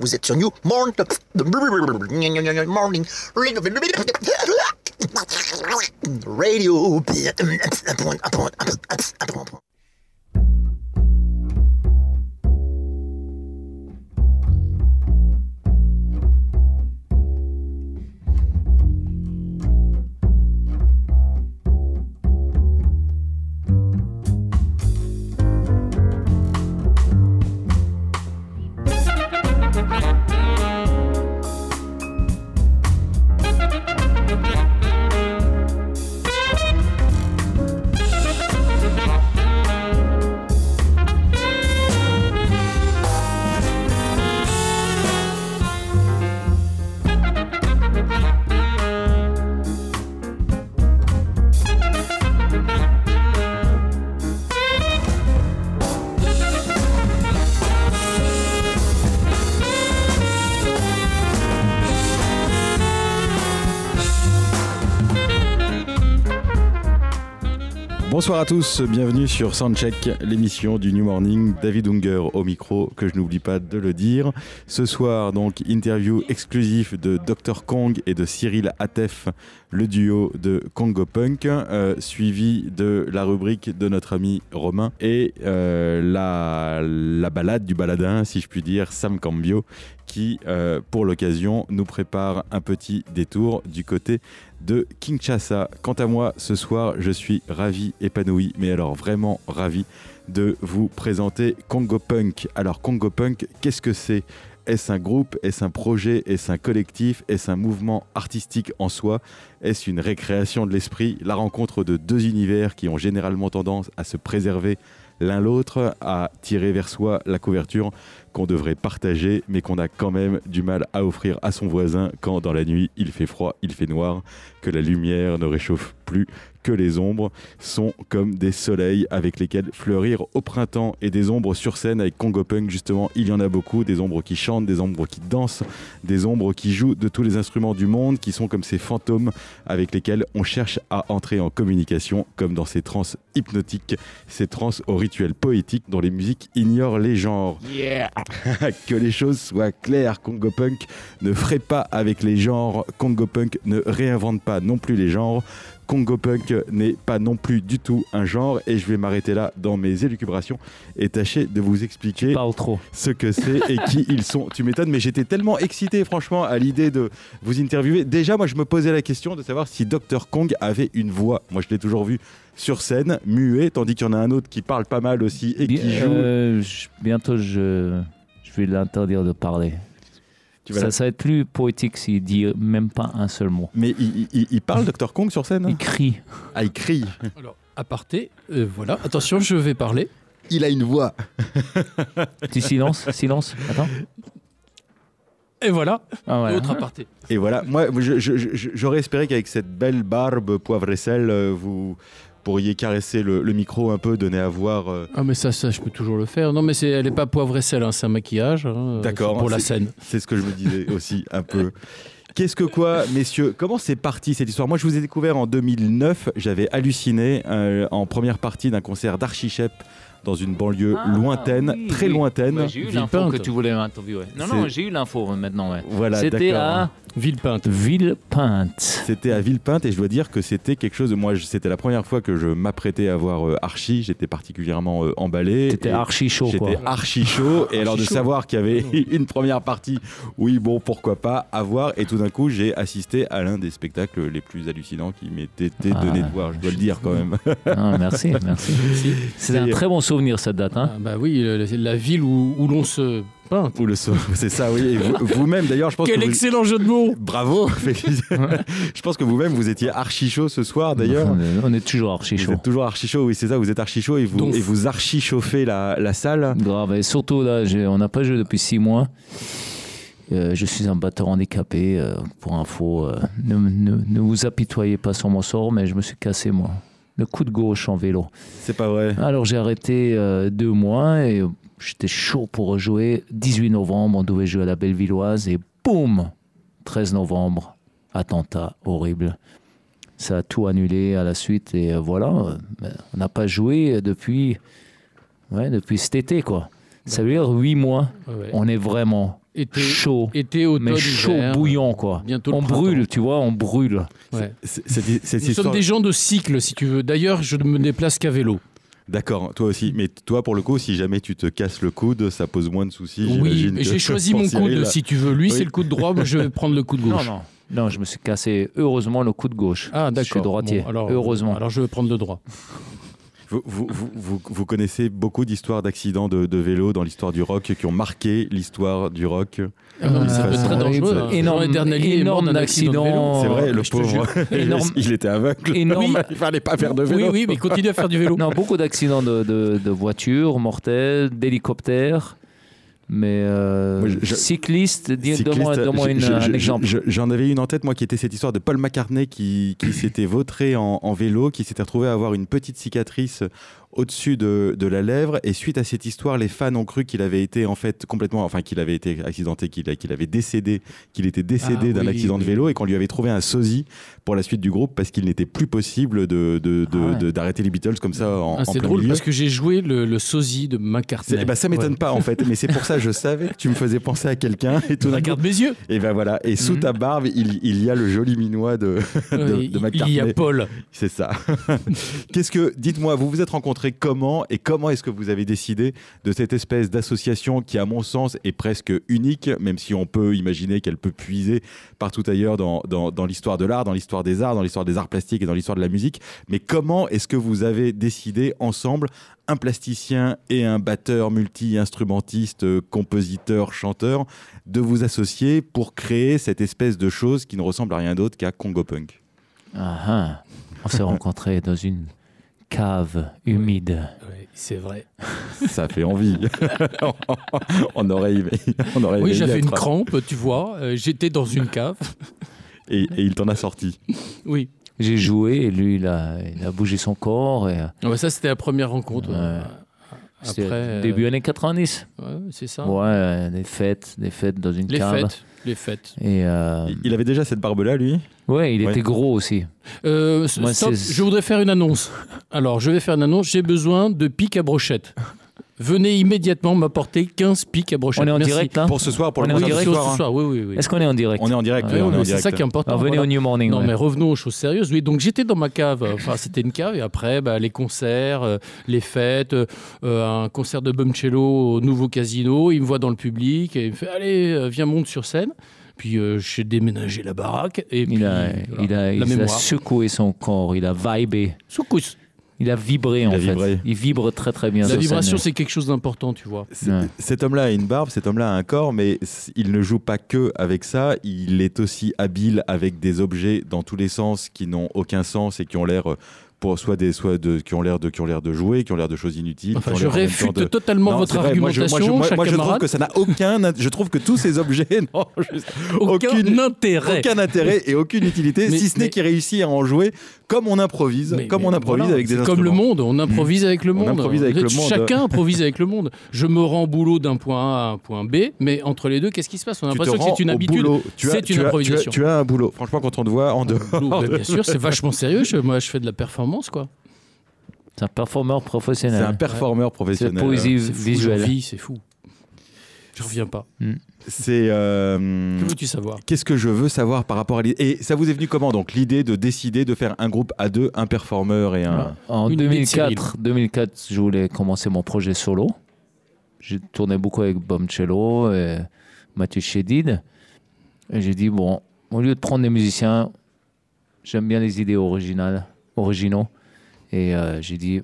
Vous êtes sur New Morning. Radio. Bonsoir à tous, bienvenue sur Soundcheck, l'émission du New Morning. David Unger au micro, que je n'oublie pas de le dire. Ce soir, donc, interview exclusif de Dr Kong et de Cyril Atef, le duo de Congo Punk, euh, suivi de la rubrique de notre ami Romain et euh, la, la balade du baladin, si je puis dire, Sam Cambio, qui, euh, pour l'occasion, nous prépare un petit détour du côté de Kinshasa. Quant à moi, ce soir, je suis ravi, épanoui, mais alors vraiment ravi de vous présenter Congo Punk. Alors Congo Punk, qu'est-ce que c'est? Est-ce un groupe? Est-ce un projet? Est-ce un collectif? Est-ce un mouvement artistique en soi? Est-ce une récréation de l'esprit? La rencontre de deux univers qui ont généralement tendance à se préserver l'un l'autre, à tirer vers soi la couverture qu'on devrait partager, mais qu'on a quand même du mal à offrir à son voisin quand dans la nuit il fait froid, il fait noir, que la lumière ne réchauffe plus, que les ombres sont comme des soleils avec lesquels fleurir au printemps et des ombres sur scène avec Congo Punk justement il y en a beaucoup des ombres qui chantent des ombres qui dansent des ombres qui jouent de tous les instruments du monde qui sont comme ces fantômes avec lesquels on cherche à entrer en communication comme dans ces trans hypnotiques ces trans au rituel poétique dont les musiques ignorent les genres que les choses soient claires Congo Punk ne ferait pas avec les genres Congo Punk ne réinvente pas non plus les genres Congo Punk n'est pas non plus du tout un genre et je vais m'arrêter là dans mes élucubrations et tâcher de vous expliquer trop. ce que c'est et qui ils sont. Tu m'étonnes, mais j'étais tellement excité franchement à l'idée de vous interviewer. Déjà, moi je me posais la question de savoir si Dr Kong avait une voix. Moi je l'ai toujours vu sur scène, muet, tandis qu'il y en a un autre qui parle pas mal aussi et qui joue. Euh, je- bientôt, je, je vais l'interdire de parler. Tu ça, va être plus poétique s'il dit même pas un seul mot. Mais il, il- il parle Dr Kong sur scène Il crie. Ah, il crie. Alors, aparté, euh, voilà, attention, je vais parler. Il a une voix. Petit silence, silence. Attends. Et voilà, Ah, voilà. autre aparté. Et voilà, moi j'aurais espéré qu'avec cette belle barbe poivre et sel, euh, vous pourriez caresser le, le micro un peu, donner à voir. euh, Ah, mais ça, ça, je peux toujours le faire. Non, mais c'est, elle n'est pas poivre et sel, hein, c'est un maquillage. hein, D'accord, c'est Pour la scène. C'est ce que je me disais aussi un peu. Qu'est-ce que quoi, messieurs Comment c'est parti cette histoire? Moi, je vous ai découvert en 2009. J'avais halluciné euh, en première partie d'un concert d'Archichep dans une banlieue Ah, lointaine, oui, très oui. lointaine. J'ai eu Villepinte. l'info que tu voulais m'interviewer. Non, non, j'ai eu l'info euh, maintenant. Ouais. Voilà, C'était à Villepinte. Villepinte. C'était à Villepinte et je dois dire que c'était quelque chose. Moi, je- c'était la première fois que je m'apprêtais à voir euh, Archie. J'étais particulièrement euh, emballé. C'était archi chaud. J'étais archi chaud. Et alors de savoir qu'il y avait une première partie, oui, bon, pourquoi pas, à voir. Et tout d'un coup, j'ai assisté à l'un des spectacles les plus hallucinants qui m'était été Ah, donné de voir. Je dois le dire quand même. Ah, merci, merci. C'est un très bon souvenir cette date. Hein. Ah, bah oui, euh, la ville où, où l'on se. Ou le saut. C'est ça, oui. Vous- vous-même, d'ailleurs, je pense Quel que. vous- excellent jeu de mots Bravo Je pense que vous-même, vous étiez archi chaud ce soir, d'ailleurs. On est- On est toujours archi Vous chaud. êtes toujours archi chaud, oui, c'est ça, vous êtes archi chaud et vous, Donc- et vous archi chauffez la, la salle. Grave. Et surtout, là, on n'a pas joué depuis six mois. Euh, je suis un batteur handicapé. euh, pour info, euh, ne, ne- ne vous apitoyez pas sur mon sort, mais je me suis cassé, moi. Le coup de gauche en vélo. C'est pas vrai. Alors, j'ai arrêté euh, deux mois et j'étais chaud pour rejouer. 18 novembre, on devait jouer à la Bellevilloise et boum 13 novembre, attentat horrible. Ça a tout annulé à la suite et euh, voilà. euh, on n'a pas joué depuis Ouais, depuis cet été, quoi. Ça veut dire huit mois, Ouais, ouais. on est vraiment Été, chaud. été, automne, Mais chaud, hiver, bouillant, quoi. bientôt On brûle, tu vois, on brûle. Ouais. Cette Nous histoire. sommes des gens de cycle, si tu veux. D'ailleurs, je ne me déplace qu'à vélo. D'accord, toi aussi. Mais toi, pour le coup, si jamais tu te casses le coude, ça pose moins de soucis. Oui, j'ai choisi mon Cyril. coude, si tu veux. Lui, Oui. c'est le coude droit, moi, je vais prendre le coude Non, gauche. non. Non, je me suis cassé, heureusement, le coup de gauche. Ah, d'accord. Je suis droitier, Bon, alors, heureusement. Alors, je vais prendre le droit. Vous, vous, vous, connaissez beaucoup d'histoires d'accidents de, de vélo dans l'histoire du rock qui ont marqué l'histoire du rock? Ah non, mais ça peut être très ça- dangereux. hein. énorme- énorme d'un accident. C'est vrai, le pauvre. Énorme- il était aveugle. énorme- Il fallait pas faire de vélo. Oui, oui, mais il continue à faire du vélo. Non, beaucoup d'accidents de, de, de voitures mortels, d'hélicoptères. Mais euh, Moi, je- je- cycliste, donne-moi un exemple. je- J'en avais une en tête, moi, qui était cette histoire de Paul McCartney qui, qui s'était vautré en, en vélo, qui s'était retrouvé à avoir une petite cicatrice au-dessus de, de la lèvre. Et suite à cette histoire, les fans ont cru qu'il avait été en fait complètement, enfin qu'il avait été accidenté, qu'il qu'il avait décédé, qu'il était décédé Ah, d'un oui, accident de vélo et qu'on lui avait trouvé un sosie pour la suite du groupe parce qu'il n'était plus possible de, de- de- Ah ouais. d'arrêter les Beatles comme ça en, Ah, c'est drôle milieu. parce que j'ai joué le, le sosie de McCartney. ben, ça m'étonne Ouais. pas en fait, mais c'est pour ça je savais que tu me faisais penser à quelqu'un et tout coup, Regarde mes yeux. et ben voilà, et sous Mhm. ta barbe, il, il y a le joli minois de, de, il- McCartney. il y a Paul. C'est ça. Qu'est-ce que, dites-moi, vous vous êtes rencontrés comment et comment est-ce que vous avez décidé de cette espèce d'association qui, à mon sens, est presque unique, même si on peut imaginer qu'elle peut puiser partout ailleurs dans, dans, dans l'histoire de l'art, dans l'histoire des arts, dans l'histoire des arts plastiques et dans l'histoire de la musique. Mais comment est-ce que vous avez décidé ensemble, un plasticien et un batteur multi-instrumentiste, compositeur, chanteur, de vous associer pour créer cette espèce de chose qui ne ressemble à rien d'autre qu'à Congo Punk? Ah, ah. On s'est rencontrés dans une cave humide. Ouais, c'est vrai. Ça fait envie. on aurait aimé. On aurait Oui, aimé j'avais une crampe, tu vois. euh, J'étais dans une cave. Et, et il t'en a sorti. Oui. J'ai joué et lui, il a, il a bougé son corps. Et, Ah ouais, ça, c'était la première rencontre. Ouais. Après, euh, début années 90. ouais, c'est ça. Ouais, euh, des fêtes, des fêtes dans une Les cave. fêtes. Les fêtes. Et euh, Il- avait déjà cette barbe-là, lui? Ouais, il Ouais. était gros aussi. Euh, Moi, stop, je voudrais faire une annonce. Alors, je vais faire une annonce. J'ai besoin de pics à brochette. Venez immédiatement m'apporter 15 pics à brochette. On est en Merci. direct là Pour ce soir, pour On le est en direct ce soir. hein. soir, oui, oui, oui. Est-ce qu'on est en direct On est en direct. Ouais, oui, c'est ça qui est important. Alors, venez voilà. au New Morning. Non, ouais. mais revenons aux choses sérieuses. Oui, donc j'étais dans ma cave. Enfin, c'était une cave. Et après, bah, les concerts, euh, les fêtes, euh, un concert de Bumcello au nouveau casino. Il me voit dans le public et il me fait Allez, euh, viens, monte sur scène. Puis euh, j'ai déménagé la baraque. Et puis, Il a, voilà, il, a, la il a secoué son corps, il a vibé, Soukous. Il a vibré en a fait. vibré. Il vibre très très bien. La vibration, c'est quelque chose d'important, tu vois. Ouais. Cet homme-là a une barbe, cet homme-là a un corps, mais il ne joue pas que avec ça. Il est aussi habile avec des objets dans tous les sens qui n'ont aucun sens et qui ont l'air euh, pour soit des soit de qui ont l'air de qui ont l'air de jouer, qui ont l'air de choses inutiles. Enfin, je réfute de- totalement Non, votre moi, je- argumentation, Moi, je, moi, trouve que ça n'a aucun. Je trouve que tous ces objets n'ont Aucun aucune- intérêt. aucun intérêt et aucune utilité, Mais- si ce n'est mais- qu'il réussit à en jouer comme on improvise, Mais- comme mais on improvise voilà, avec des instruments. Comme le monde, on improvise avec le On monde. improvise avec le monde. Chacun improvise avec le monde. Je me rends boulot d'un point A à un point B, mais entre les deux, qu'est-ce qui se passe? On a l'impression que c'est une habitude. boulot. Tu as- C'est une improvisation. Tu as un boulot. Franchement, quand on te voit en dehors. Bah, bien sûr, c'est vachement sérieux. Moi, je fais de la performance, quoi. C'est un performeur C'est professionnel. un performeur C'est professionnel. poésie C'est j'en visuelle. vis, c'est fou. Je reviens pas. C'est. euh, Que veux-tu savoir? Qu'est-ce que je veux savoir par rapport à l'idée? Et ça vous est venu comment donc l'idée de décider de faire un groupe à deux, un performeur et un. En Une idée de 2004, 2004, je voulais commencer mon projet solo. J'ai tourné beaucoup avec Bomcello et Mathieu Chédid. Et j'ai dit, bon, au lieu de prendre des musiciens, j'aime bien les idées originales, originaux. Et euh, j'ai dit,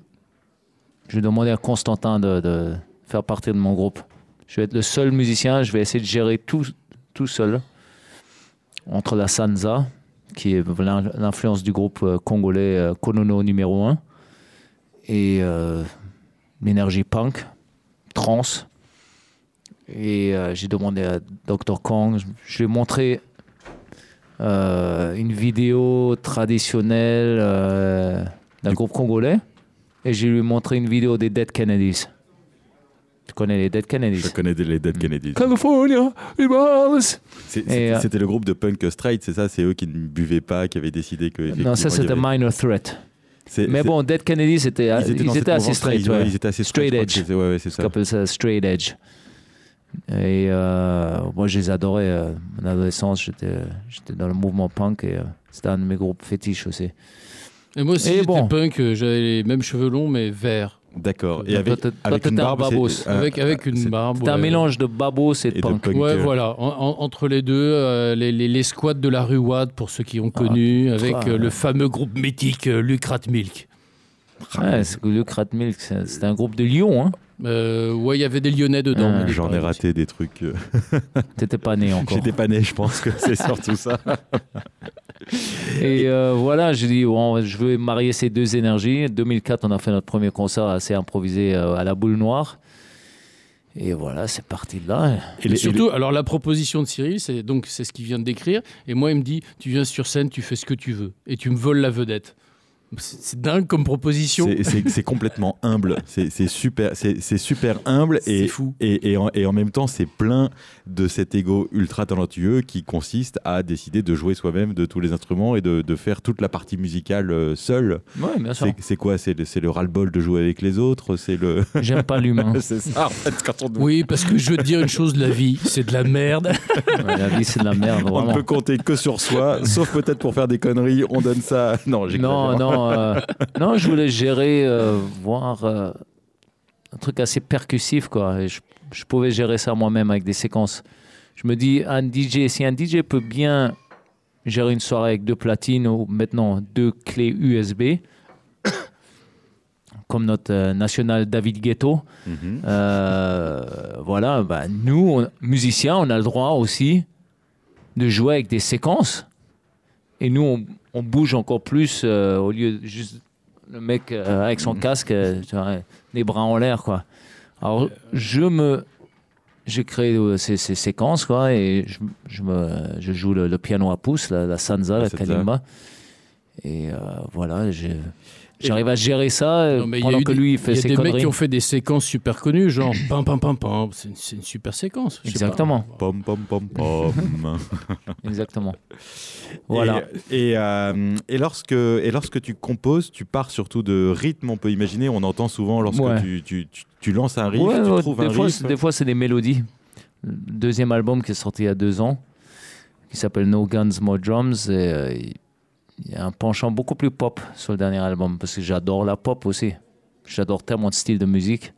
je vais demander à Constantin de, faire partie de mon groupe. Je vais être le seul musicien, je vais essayer de gérer tout, tout seul. Entre la Sansa, qui est l'in- l'influence du groupe euh, congolais euh, Konono numéro 1, et l'énergie punk, trance. Et j'ai demandé à Dr. Kong, je, je lui ai montré euh, une vidéo traditionnelle euh, d'un groupe congolais, et je lui montré une vidéo des Dead Kennedys. Tu connais les Dead Kennedys? Je connais les Dead Kennedys. California, C'était euh, c'était le groupe de punk straight, c'est ça? C'est eux qui ne buvaient pas, qui avaient décidé que. Non, ça c'était avait- Minor Threat. Mais bon, Dead Kennedy, c'était ils étaient, ils assez straight. ouais. ils étaient assez Straight crois edge. Ouais, ouais, ça. ça straight edge. Et euh, moi, je les adorais. euh, en adolescence, j'étais j'étais dans le mouvement punk et euh, c'était un de mes groupes fétiches aussi. Et moi aussi, j'étais bon. punk, j'avais les mêmes cheveux longs, mais verts. D'accord. Et avec, avec une barbe, c'est- babos. avec avec une c'est- barbe. C'était un mélange de babos et de Et de punk. punk. Ouais, voilà. En- en- entre les deux, euh, les, les- les squats de la rue Watt, pour ceux qui ont connu, avec ah, euh, le fameux groupe mythique euh, Lucrat Milk. Ouais, c'est Krat Milk, c'est- c'était un groupe de Lyon. Hein. Euh, ouais, il y avait des Lyonnais dedans. Ah. J'en ai raté des trucs. euh, T'étais pas né encore. J'étais pas né, je pense que c'est surtout ça. Et euh, voilà, j'ai dit, bon, je veux marier ces deux énergies. 2004, on a fait notre premier concert assez improvisé euh, à la boule noire. Et voilà, c'est parti de là. Et les- Et surtout, alors la proposition de Cyril, c'est donc c'est ce qu'il vient de décrire. Et moi, il me dit, tu viens sur scène, tu fais ce que tu veux, et tu me voles la vedette. C'est dingue comme proposition. C'est- complètement humble. C'est super, c'est super humble et, C'est fou. et, et, en, et en même temps, c'est plein de cet ego ultra talentueux qui consiste à décider de jouer soi-même de tous les instruments et de, de faire toute la partie musicale euh, seul. Ouais, bien sûr. C'est quoi? C'est le, le ras-le-bol de jouer avec les autres? C'est le. J'aime pas l'humain. c'est ça en fait quand on, Oui, parce que je veux te dire une chose, la vie, c'est de la merde. Ouais, la vie, c'est de la merde, on ne peut compter que sur soi, sauf peut-être pour faire des conneries. On donne ça. Non, j'ai Non, non, euh, non, je voulais gérer, euh, voir euh, un truc assez percussif, quoi. Et je, je pouvais gérer ça moi-même avec des séquences. Je me dis, un DJ, si un DJ peut bien gérer une soirée avec deux platines ou maintenant deux clés USB, comme notre euh, national David Ghetto, Mhm. euh, voilà, bah, nous, on- musiciens, on a le droit aussi de jouer avec des séquences. Et nous, on, on bouge encore plus euh, au lieu de juste le mec euh, avec son casque, euh, les bras en l'air, quoi. Alors, je me. J'ai créé ces, ces séquences, quoi, et je, je me, je joue le, le piano à pouce, la, la sansa, la, kalimba. Et voilà, j'ai- j'arrive à gérer ça euh, Non, mais il y a pendant que des- lui, il fait Il y a ses des mecs conneries. qui ont fait des séquences super connues, genre pam pam pam pam. C'est une, c'est une super séquence. Exactement. Pom pom pom pom. Exactement. Voilà. Et, et, euh, et lorsque, et lorsque tu composes, tu pars surtout de rythme, on peut imaginer. On entend souvent lorsque Ouais. tu, tu, tu, tu lances un riff, Ouais, tu ouais, trouves des, un fois, riff. c'est- des fois, c'est des mélodies. Le deuxième album qui est sorti il y a deux ans, qui s'appelle No Guns, More Drums, et euh, il y a un penchant beaucoup plus pop sur le dernier album, parce que j'adore la pop aussi. J'adore tellement de styles de musique,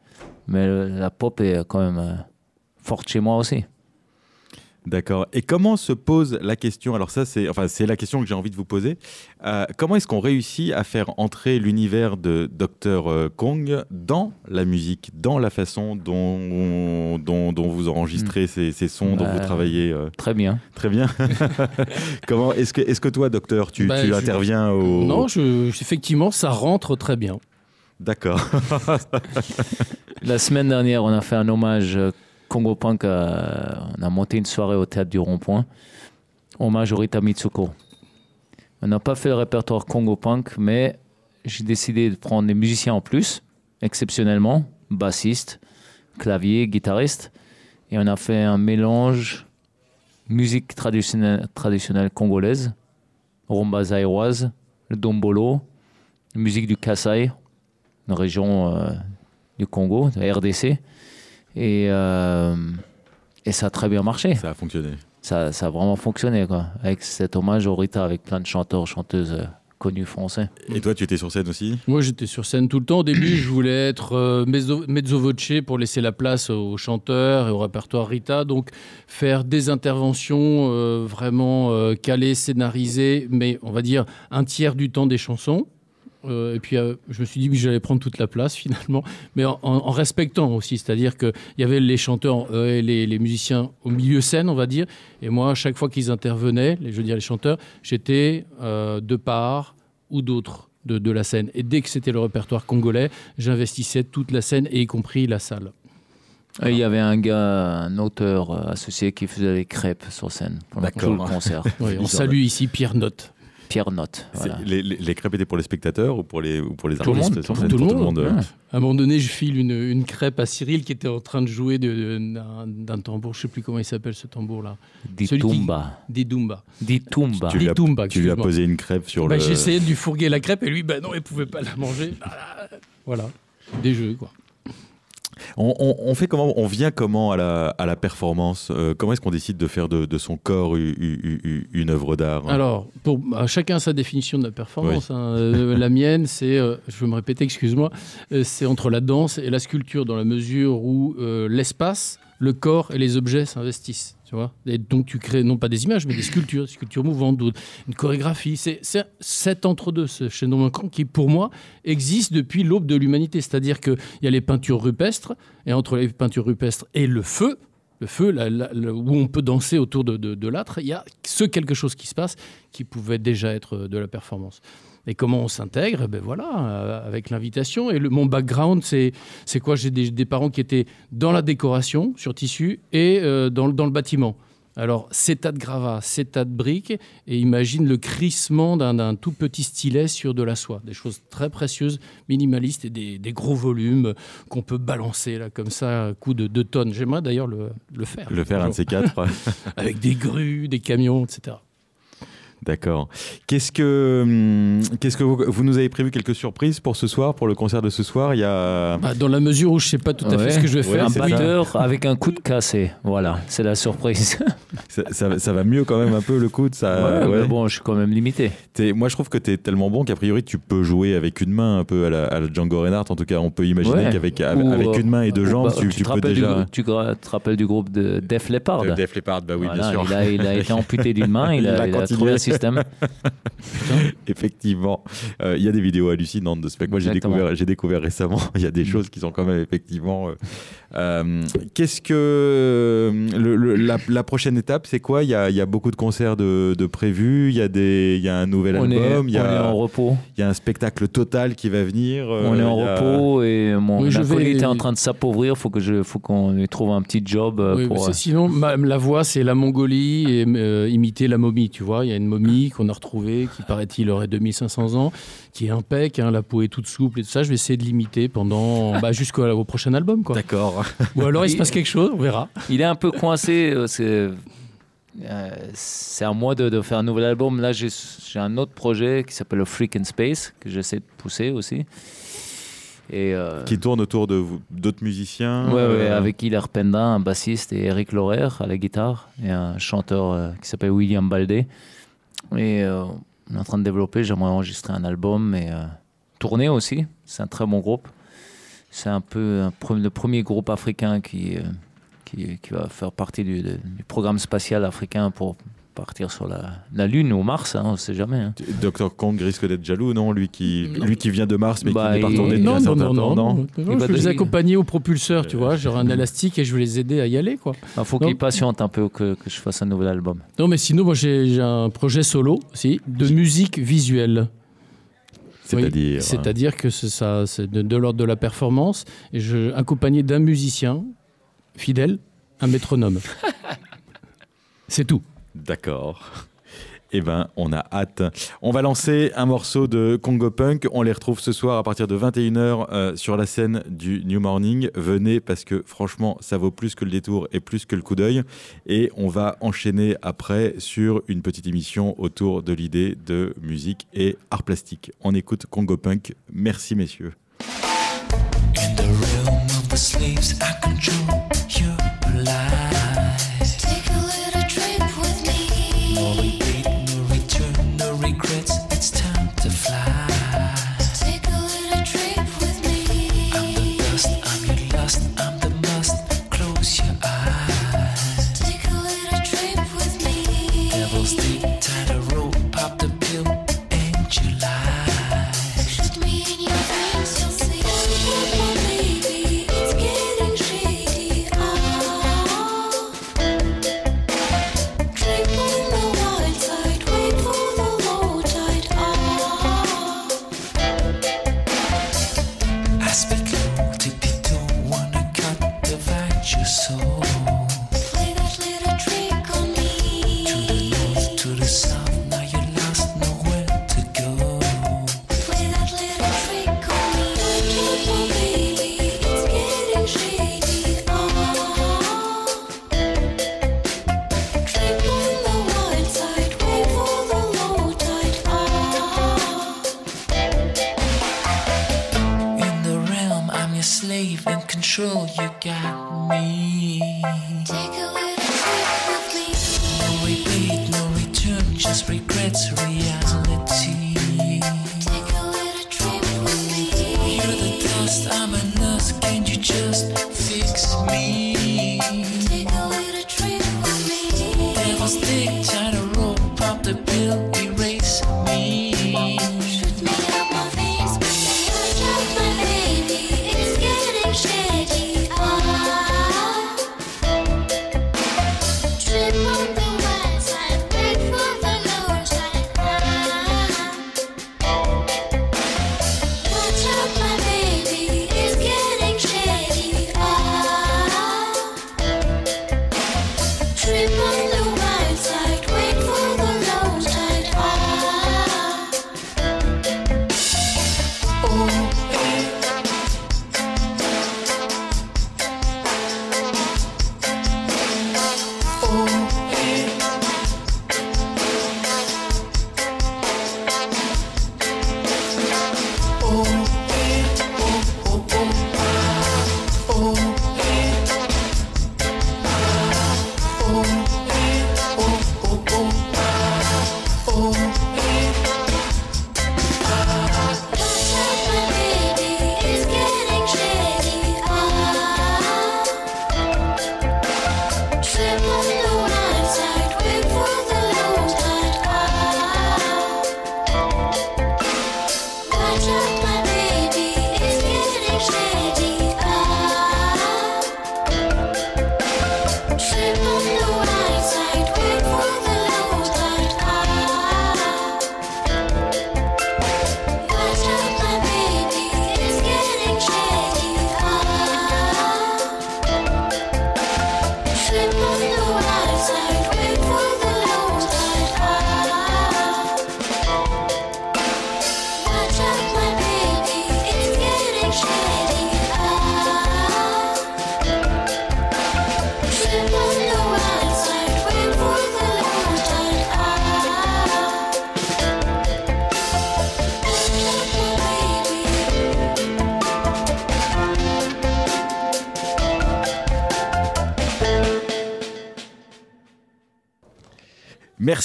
mais la pop est quand même euh, forte chez moi aussi. D'accord. Et comment se pose la question Alors ça, c'est enfin, c'est la question que j'ai envie de vous poser. Euh, comment est-ce qu'on réussit à faire entrer l'univers de Dr euh, Kong dans la musique, dans la façon dont, dont, dont vous enregistrez ces, ces sons, dont Bah, vous travaillez euh, Très bien. Très bien. comment est-ce que, est-ce que toi, docteur, tu, Bah, tu je- interviens au... Non, je, effectivement, ça rentre très bien. D'accord. La semaine dernière, on a fait un hommage Congo Punk. on a monté une soirée au théâtre du Rond-Point. Hommage au Rita Mitsuko. On n'a pas fait le répertoire Congo Punk, mais j'ai décidé de prendre des musiciens en plus, exceptionnellement, bassiste, clavier, guitariste. Et on a fait un mélange musique traditionnelle, congolaise, rumba zaïroise, le dombolo, musique du Kasaï, une région euh, du Congo, de la RDC. Et, euh, et ça a très bien marché. Ça a fonctionné. Ça, ça a vraiment fonctionné, quoi. Avec cet hommage au Rita, avec plein de chanteurs, chanteuses euh, connus français. Et toi, tu étais sur scène aussi? Moi, j'étais sur scène tout le temps. Au début, je voulais être euh, mezzo, mezzo voce pour laisser la place aux chanteurs et au répertoire Rita. Donc, faire des interventions euh, vraiment euh, calées, scénarisées, mais on va dire un tiers du temps des chansons. Euh, et puis, euh, je me suis dit que j'allais prendre toute la place finalement, mais en, respectant aussi. C'est-à-dire qu'il y avait les chanteurs euh, et les, les musiciens au milieu scène, on va dire. Et moi, à chaque fois qu'ils intervenaient, les, je veux dire les chanteurs, j'étais euh, de part ou d'autre de, de la scène. Et dès que c'était le répertoire congolais, j'investissais toute la scène, et y compris la salle. Et il y avait un gars, un auteur associé qui faisait des crêpes sur scène pendant tout le concert. Oui, on salue ici Pierre Note. Note. Voilà. Les, les- les crêpes étaient pour les spectateurs ou pour les, ou pour les Tout le artistes monde, tout le monde, Ouais. À un moment donné, je file une, une crêpe à Cyril qui était en train de jouer de- de- d'un tambour. Je sais plus comment il s'appelle ce tambour-là. Di Celui qui- Tumba. Des Dumba. Di Tumba. Tu lui as- Tumba, Tu lui as posé une crêpe sur Bah, le. Essayé de lui fourguer la crêpe et lui, bah non, il pouvait pas la manger. Voilà, des jeux quoi. On, on- on fait comment On vient comment à la, à la performance Euh, Comment est-ce qu'on décide de faire de, de son corps une œuvre d'art Alors, pour, bah, chacun a sa définition de la performance. hein. Euh, la mienne, c'est, euh, je vais me répéter, excuse-moi, c'est entre la danse et la sculpture dans la mesure où l'espace, le corps et les objets s'investissent. Et donc tu crées non pas des images, mais des sculptures, des sculpures mouvantes, ou une chorégraphie. C'est cet entre-deux, ce chaînon manquant qui, pour moi, existe depuis l'aube de l'humanité. C'est-à-dire qu'il y a les peintures rupestres, et entre les peintures rupestres et le feu, le feu, où on peut danser autour de, de- de l'âtre, il y a ce quelque chose qui se passe qui pouvait déjà être de la performance. Et comment on s'intègre? Eh Ben voilà, euh, avec l'invitation. Et le, mon background, c'est c'est quoi? J'ai des, des parents qui étaient dans la décoration, sur tissu, et euh, dans, le- dans le bâtiment. Alors, ces tas de gravats, ces tas de briques, et imagine le crissement d'un d'un tout petit stylet sur de la soie. Des choses très précieuses, minimalistes, et des, des gros volumes qu'on peut balancer là, comme ça, à coup de 2 tonnes. J'aimerais d'ailleurs le, le faire. Le faire un de ces quatre Avec des grues, des camions, etc. D'accord. Qu'est-ce que, hum, qu'est-ce que vous, vous nous avez prévu quelques surprises pour ce soir, pour le concert de ce soir? Il y a. Bah, dans la mesure où je sais pas tout à fait ce que je vais Ouais, faire, un batteur avec un coup de cassé. Voilà, c'est la surprise. Ça, ça- ça va mieux quand même un peu le coude. Ça, Ouais, ouais. mais bon, je suis quand même limité. T'es- moi, je trouve que tu es tellement bon qu'a priori, tu peux jouer avec une main un peu à la, à la Django Reinhardt. En tout cas, on peut imaginer Ouais. qu'avec avec, Ou, avec euh, une main et deux jambes, bah, tu, te tu peux rappelles du déjà. tu te rappelles du groupe de Def Leppard? Euh, Def Leppard, bah oui, Voilà, bien sûr. Il a, il a été amputé d'une main, il, Il a, a il a continué. trouvé un système. Effectivement, Euh, il y a des vidéos hallucinantes de ce spectacle. Moi, j'ai découvert, j'ai découvert récemment. Il y a des choses qui sont quand même effectivement. euh, euh, Qu'est-ce que le- le- la, la prochaine étape, c'est quoi? Il y, a, il y a beaucoup de concerts de, de prévus. Il y a des, il y a un nouvel On album. il y on est a, en repos. il y a un spectacle total qui va venir. euh, on est en a- repos et mon Oui, je vais- est en train de s'appauvrir. Faut que je, faut qu'on lui trouve un petit job Oui, pour. mais c'est- sinon, ma- la voix, c'est la Mongolie et euh, imiter la momie. Tu vois, il y a une momie qu'on a retrouvée qui, paraît-il, aurait 2500 ans, qui est impec, hein, la peau est toute souple et tout ça. Je vais essayer de l'imiter pendant bah, jusqu'au au prochain album. Quoi. D'accord. Ou alors il se passe quelque chose, on verra. Il est un peu coincé. euh, C'est euh, c'est à moi de, de faire un nouvel album. Là, j'ai j'ai un autre projet qui s'appelle Freak in Space que j'essaie de pousser aussi. Et euh, Qui tourne autour de vous- d'autres musiciens. Ouais, ouais, euh, avec Hilaire Pendin, un bassiste, et Eric Laurer à la guitare, et un chanteur euh, qui s'appelle William Baldé. Et euh, on est en train de développer, j'aimerais enregistrer un album et euh, tourner aussi. C'est un très bon groupe. C'est un peu le premier groupe africain qui, euh, qui, qui va faire partie du, du programme spatial africain pour partir sur la, la Lune ou Mars, hein, on ne sait jamais. hein. Dr Kong risque d'être jaloux, non lui qui, lui qui vient de Mars, mais Bah, qui n'est pas il- retourné depuis Non, un non, certain non, temps, non, non non. Il je va vais les accompagner au propulseur, tu vois. J'aurai un élastique et je vais les aider à y aller, quoi. Il faut Non. qu'il patiente un peu que, que je fasse un nouvel album. Non, mais sinon, moi, j'ai j'ai un projet solo aussi de musique visuelle. Oui, C'est-à-dire. C'est-à-dire que c'est ça, c'est de, de l'ordre de la performance, et je accompagné d'un musicien fidèle, un métronome. c'est tout. D'accord. Eh ben, on a hâte. On va lancer un morceau de Congo Punk. On les retrouve ce soir à partir de 21h euh, sur la scène du New Morning. Venez parce que franchement, ça vaut plus que le détour et plus que le coup d'œil. Et on va enchaîner après sur une petite émission autour de l'idée de musique et art plastique. On écoute Congo Punk. Merci messieurs.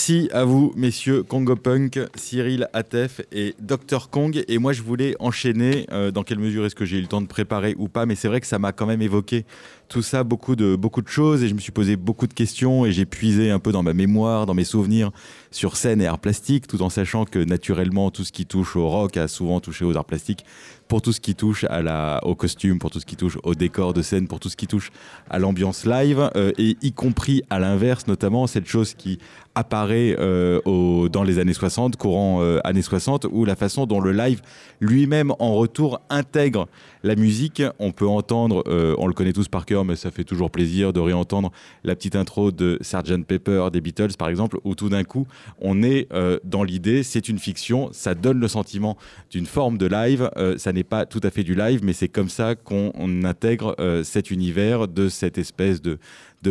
Merci à vous, messieurs Congo Punk, Cyril Atef et Dr Kong. Et moi, je voulais enchaîner. euh, dans quelle mesure est-ce que j'ai eu le temps de préparer ou pas Mais c'est vrai que ça m'a quand même évoqué tout ça, beaucoup de, beaucoup de choses. Et je me suis posé beaucoup de questions et j'ai puisé un peu dans ma mémoire, dans mes souvenirs sur scène et arts plastiques, tout en sachant que naturellement, tout ce qui touche au rock a souvent touché aux arts plastiques. Pour tout ce qui touche à la, au costume, pour tout ce qui touche au décor de scène, pour tout ce qui touche à l'ambiance live, euh, et y compris à l'inverse, notamment cette chose qui apparaît euh, dans les années 60, courant euh, années 60, où la façon dont le live lui-même en retour intègre la musique. On peut entendre, on le connaît tous par cœur, mais ça fait toujours plaisir de réentendre la petite intro de Sgt Pepper des Beatles, par exemple, où tout d'un coup, on est dans l'idée, c'est une fiction, ça donne le sentiment d'une forme de live. Ça pas tout à fait du live, mais c'est comme ça qu'on on intègre euh, cet univers de cette espèce de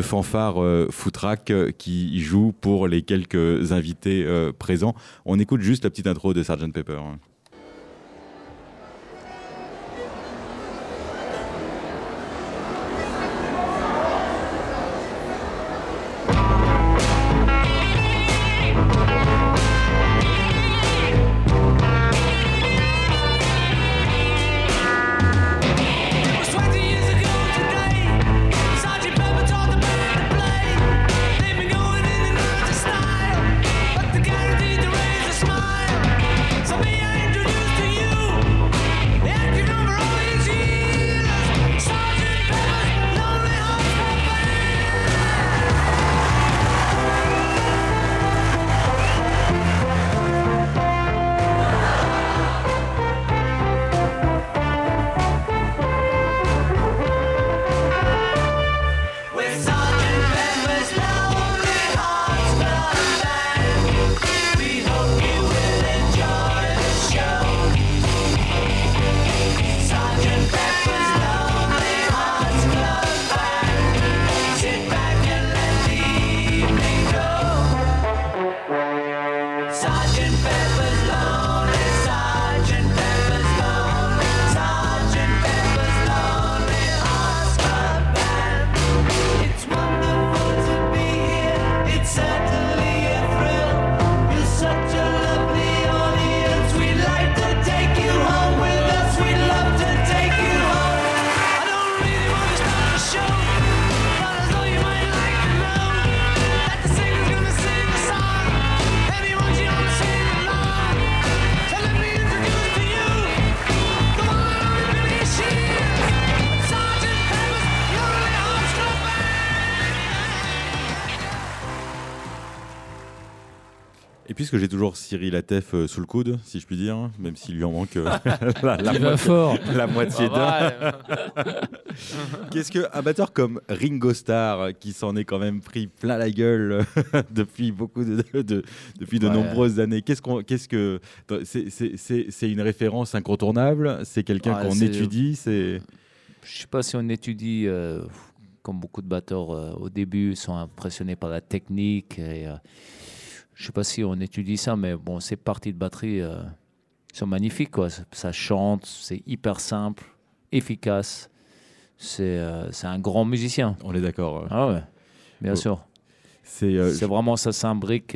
fanfare euh, footrack euh, qui joue pour les quelques invités euh, présents. On écoute juste la petite intro de Sgt Pepper. Puisque j'ai toujours Cyril Atef euh, sous le coude, si je puis dire, même s'il lui en manque euh, la, moitié, fort. la moitié d'un. Qu'est-ce que un batteur comme Ringo Starr, qui s'en est quand même pris plein la gueule depuis beaucoup de, de- depuis de Ouais. nombreuses années, qu'est-ce qu'on, qu'est-ce que c'est, une référence incontournable, c'est quelqu'un Ouais, qu'on étudie, c'est Je sais pas si on étudie, euh, comme beaucoup de batteurs euh, au début, sont impressionnés par la technique. Et, euh, je sais pas si on étudie ça, mais bon, ces parties de batterie euh, sont magnifiques. Quoi. Ça, chante, c'est hyper simple, efficace. C'est euh, un grand musicien. on est d'accord. euh, Ah ouais, bien Oh, sûr. C'est, euh, C'est vraiment ça s'imbrique.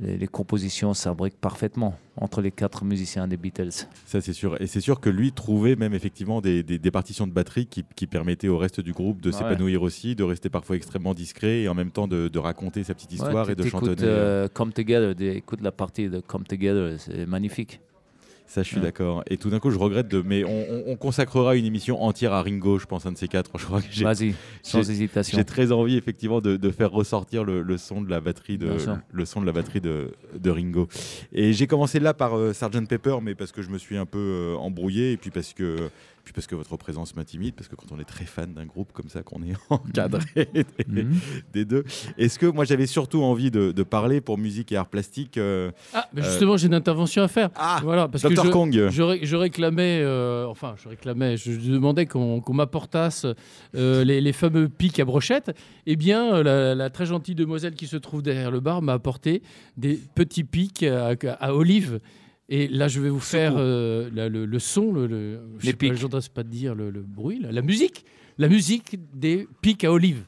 Euh, les, les compositions s'imbriquent parfaitement entre les quatre musiciens des Beatles. Ça, c'est sûr. Et c'est sûr que lui trouvait même effectivement des, des- des partitions de batterie qui, qui permettaient au reste du groupe de Ouais. s'épanouir aussi, de rester parfois extrêmement discret et en même temps de, de raconter sa petite histoire Ouais, et de chantonner. euh, Come Together, écoute la partie de Come Together, c'est magnifique. Ça, je suis ouais. d'accord. Et tout d'un coup, je regrette de. Mais on, on- on consacrera une émission entière à Ringo, je pense, un de ces quatre. Je crois que j'ai. Vas-y, sans j'ai- hésitation. J'ai très envie effectivement de, de faire ressortir le, le son de la batterie de le son de la batterie de, de Ringo. Et j'ai commencé là par euh, Sgt Pepper, mais parce que je me suis un peu euh, embrouillé et puis parce que puis parce que votre présence m'intimide, parce que quand on est très fan d'un groupe comme ça, qu'on est encadré des, Mhm. des deux. Est-ce que moi j'avais surtout envie de, de parler pour musique et art plastique euh, Ah, mais justement, j'ai une intervention à faire. Ah, voilà, parce Dr que je, Kong. je, ré- je réclamais, euh, enfin, je réclamais, je demandais qu'on m'apportasse euh, les, les fameux pics à brochette. Eh bien, euh, la, la très gentille demoiselle qui se trouve derrière le bar m'a apporté des petits pics à, à olive. Et là, je vais vous faire euh, la- le, le son, le, le, je pas, n'oserais pas dire le, le bruit, la, la musique, la musique des pics à olive.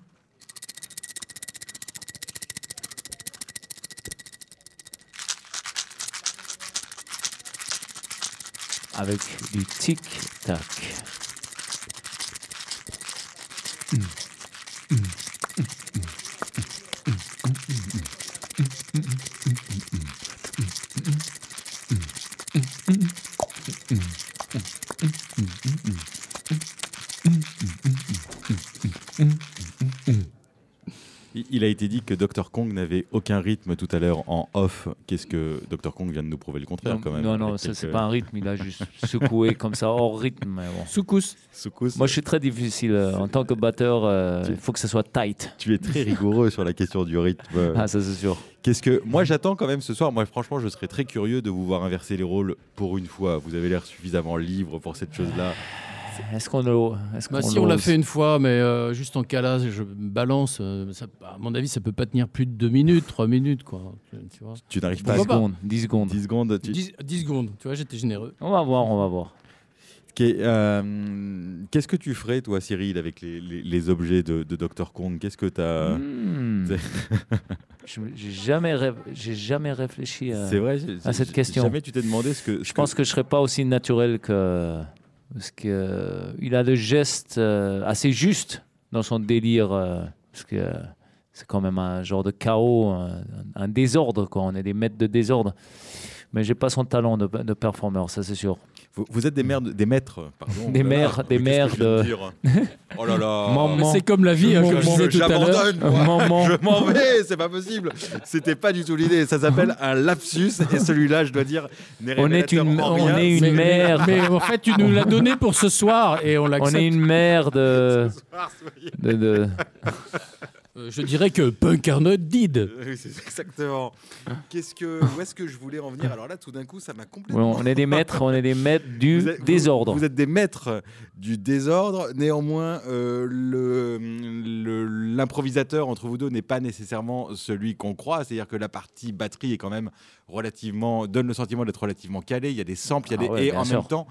Avec du tic-tac. Il- Il a été dit que Dr Kong n'avait aucun rythme tout à l'heure en off. Qu'est-ce que Dr Kong vient de nous prouver le contraire Non, quand même? non, non, ça, c'est quelques pas un rythme, il a juste secoué comme ça, hors rythme. mais bon. Soukous. secousses. Moi, je suis très difficile. euh, En tant que batteur, euh, il faut que ça soit tight. Tu es très rigoureux sur la question du rythme. Ah, ça, c'est sûr. Qu'est-ce que moi j'attends quand même ce soir. Moi, franchement, je serais très curieux de vous voir inverser les rôles pour une fois. Vous avez l'air suffisamment libre pour cette chose-là. Est-ce qu'on Est-ce Bah, si on l'a fait une fois, mais euh, juste en calage, je me balance. euh, ça- à mon avis, ça peut pas tenir plus de 2 minutes, 3 minutes, quoi. Tu vois. Tu n'arrives 10 pas à secondes. 10 secondes. 10 secondes. tu- 10, 10 secondes, tu vois, j'étais généreux. On va voir, on va voir. Euh, Qu'est-ce que tu ferais, toi, Cyril, avec les, les- les objets de, de Dr Kong Qu'est-ce que tu as. Je- J'ai jamais, jamais réfléchi à. Vrai cette question. Jamais tu t'es demandé ce que. Je pense que je serais pas aussi naturel que. Parce que euh, a le geste euh, assez juste dans son délire. euh, parce que c'est quand même un genre de chaos, un, un désordre, quoi. On est des maîtres de désordre. Mais j'ai pas son talent de, de performeur, ça c'est sûr. Vous, vous êtes des, mères de- des maîtres, pardon. Des Oh mères- des mères de dire Oh là là Maman. C'est comme la vie, hein, comme je disais tout à l'heure. J'abandonne. Je m'en vais, c'est pas possible. C'était pas du tout l'idée. Ça s'appelle un lapsus et celui-là, je dois dire, n'est On est une- en on est une mère. Mais, en fait, tu nous l'as donné pour ce soir et on On l'accepte. est une mère de. de, de- Euh, je dirais que Punk Arnold did. Oui, c'est exactement. Qu'est-ce que, où est-ce que je voulais en venir? Alors là, tout d'un coup, ça m'a Ouais, complètement. on est des maîtres, on est des maîtres du Vous êtes- vous- désordre. Vous, êtes des maîtres du désordre. Néanmoins, euh, le- le- l'improvisateur entre vous deux n'est pas nécessairement celui qu'on croit. C'est-à-dire que la partie batterie est quand même relativement donne le sentiment d'être relativement calé. Il y a des samples, il y a Ah des ouais, et en sûr. même temps.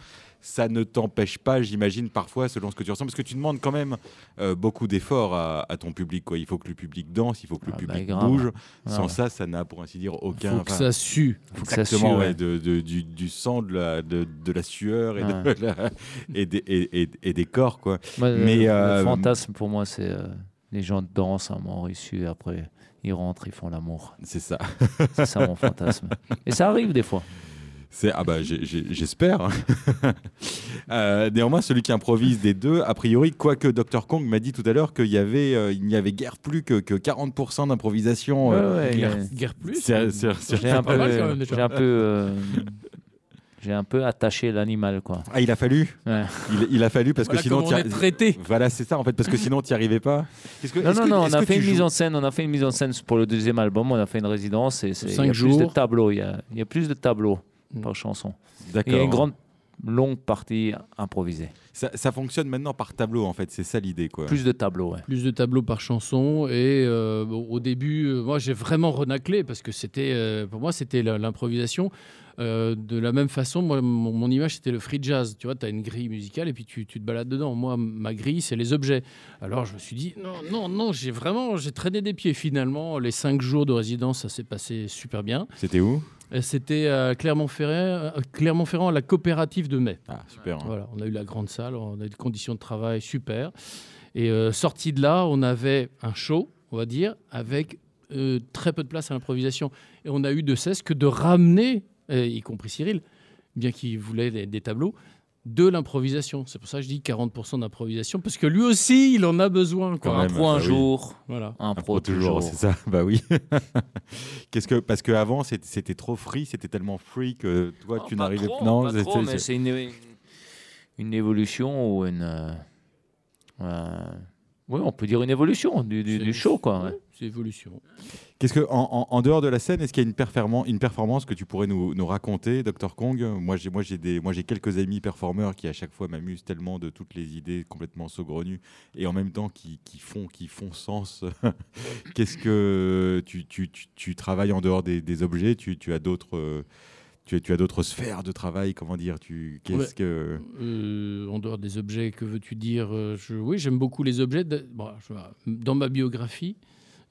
Ça ne t'empêche pas, j'imagine, parfois, selon ce que tu ressens, parce que tu demandes quand même euh, beaucoup d'efforts à, à ton public. Quoi. Il faut que le public danse, il faut que le Ah bah, public grave. bouge. Ah Sans ouais. ça, ça n'a, pour ainsi dire, aucun. Faut que ça sue. Faut que ça sue, ouais, ouais. de, de- du, du sang, de la, de, de la sueur et, de Ouais. la- et, des, et, et- et des corps. Quoi. Le- Mais, le, euh, fantasme pour moi, c'est euh, les gens dansent à mort issu, après ils rentrent, ils font l'amour. C'est ça. C'est ça mon fantasme. Et ça arrive des fois. C'est ah bah j'espère. Euh, néanmoins, celui qui improvise des deux, a priori, quoique Dr Kong m'a dit tout à l'heure qu'il y avait, euh, il n'y avait guère plus que, que 40% d'improvisation. euh, Ouais, guerre plus. J'ai un peu, j'ai un peu, euh, j'ai un peu attaché l'animal, quoi. Ah, il a fallu. Ouais. Il, il a fallu parce Voilà que sinon on est traité. Voilà, c'est ça en fait, parce que sinon tu n'y arrivais pas. Que- Non, non, que- non, on a fait une mise en scène, on a fait une mise en scène pour le deuxième album, on a fait une résidence et c'est, il y a plus de tableaux, il y a, il y a plus de tableaux. Par chanson. Et D'accord. il y a une grande, longue partie improvisée. Ça, ça fonctionne maintenant par tableau en fait, c'est ça l'idée quoi. Plus de tableaux, ouais. Plus de tableaux par chanson et euh, bon, au début, euh, moi j'ai vraiment renaclé parce que c'était, euh, pour moi c'était l'improvisation. Euh, de la même façon, moi, mon, mon image c'était le free jazz. Tu vois, tu as une grille musicale et puis tu, tu te balades dedans. Moi, ma grille c'est les objets. Alors je me suis dit non, non, non, j'ai vraiment, j'ai traîné des pieds finalement. Les cinq jours de résidence, ça s'est passé super bien. C'était où? C'était à Clermont-Ferrand, euh, Clermont-Ferrand à la coopérative de mai. Ah super. Voilà, on a eu la grande salle, on a eu des conditions de travail super. Et euh, sorti de là, on avait un show, on va dire, avec euh, très peu de place à l'improvisation. Et on a eu de cesse que de ramener, y compris Cyril, bien qu'il voulait des, des tableaux, de l'improvisation. C'est pour ça que je dis 40% d'improvisation, parce que lui aussi, il en a besoin. Quoi. Quand Un même, pro un bah oui. jour, Voilà. un Un pro pro toujours, toujours. c'est ça. Bah oui. Qu'est-ce que parce qu'avant c'était c'était trop free, c'était tellement free que toi Oh, tu n'arrivais non. pas trop, c'est- mais c'est- une, une, une évolution ou une. euh, euh, oui, on peut dire une évolution du, du, C'est- du show, quoi. Ouais, C'est évolution. Qu'est-ce que en, en- en dehors de la scène, est-ce qu'il y a une performance, une performance que tu pourrais nous, nous raconter, Dr Kong? Moi, j'ai moi j'ai des moi j'ai quelques amis performeurs qui à chaque fois m'amusent tellement de toutes les idées complètement saugrenues et en même temps qui, qui font qui font sens. Qu'est-ce que tu, tu, tu, tu travailles en dehors des, des objets? Tu, tu as d'autres tu, as- tu as d'autres sphères de travail, comment dire? Tu qu'est-ce que Euh, en dehors des objets, que veux-tu dire? Euh, je, Oui, j'aime beaucoup les objets. De- bon, je- dans ma biographie,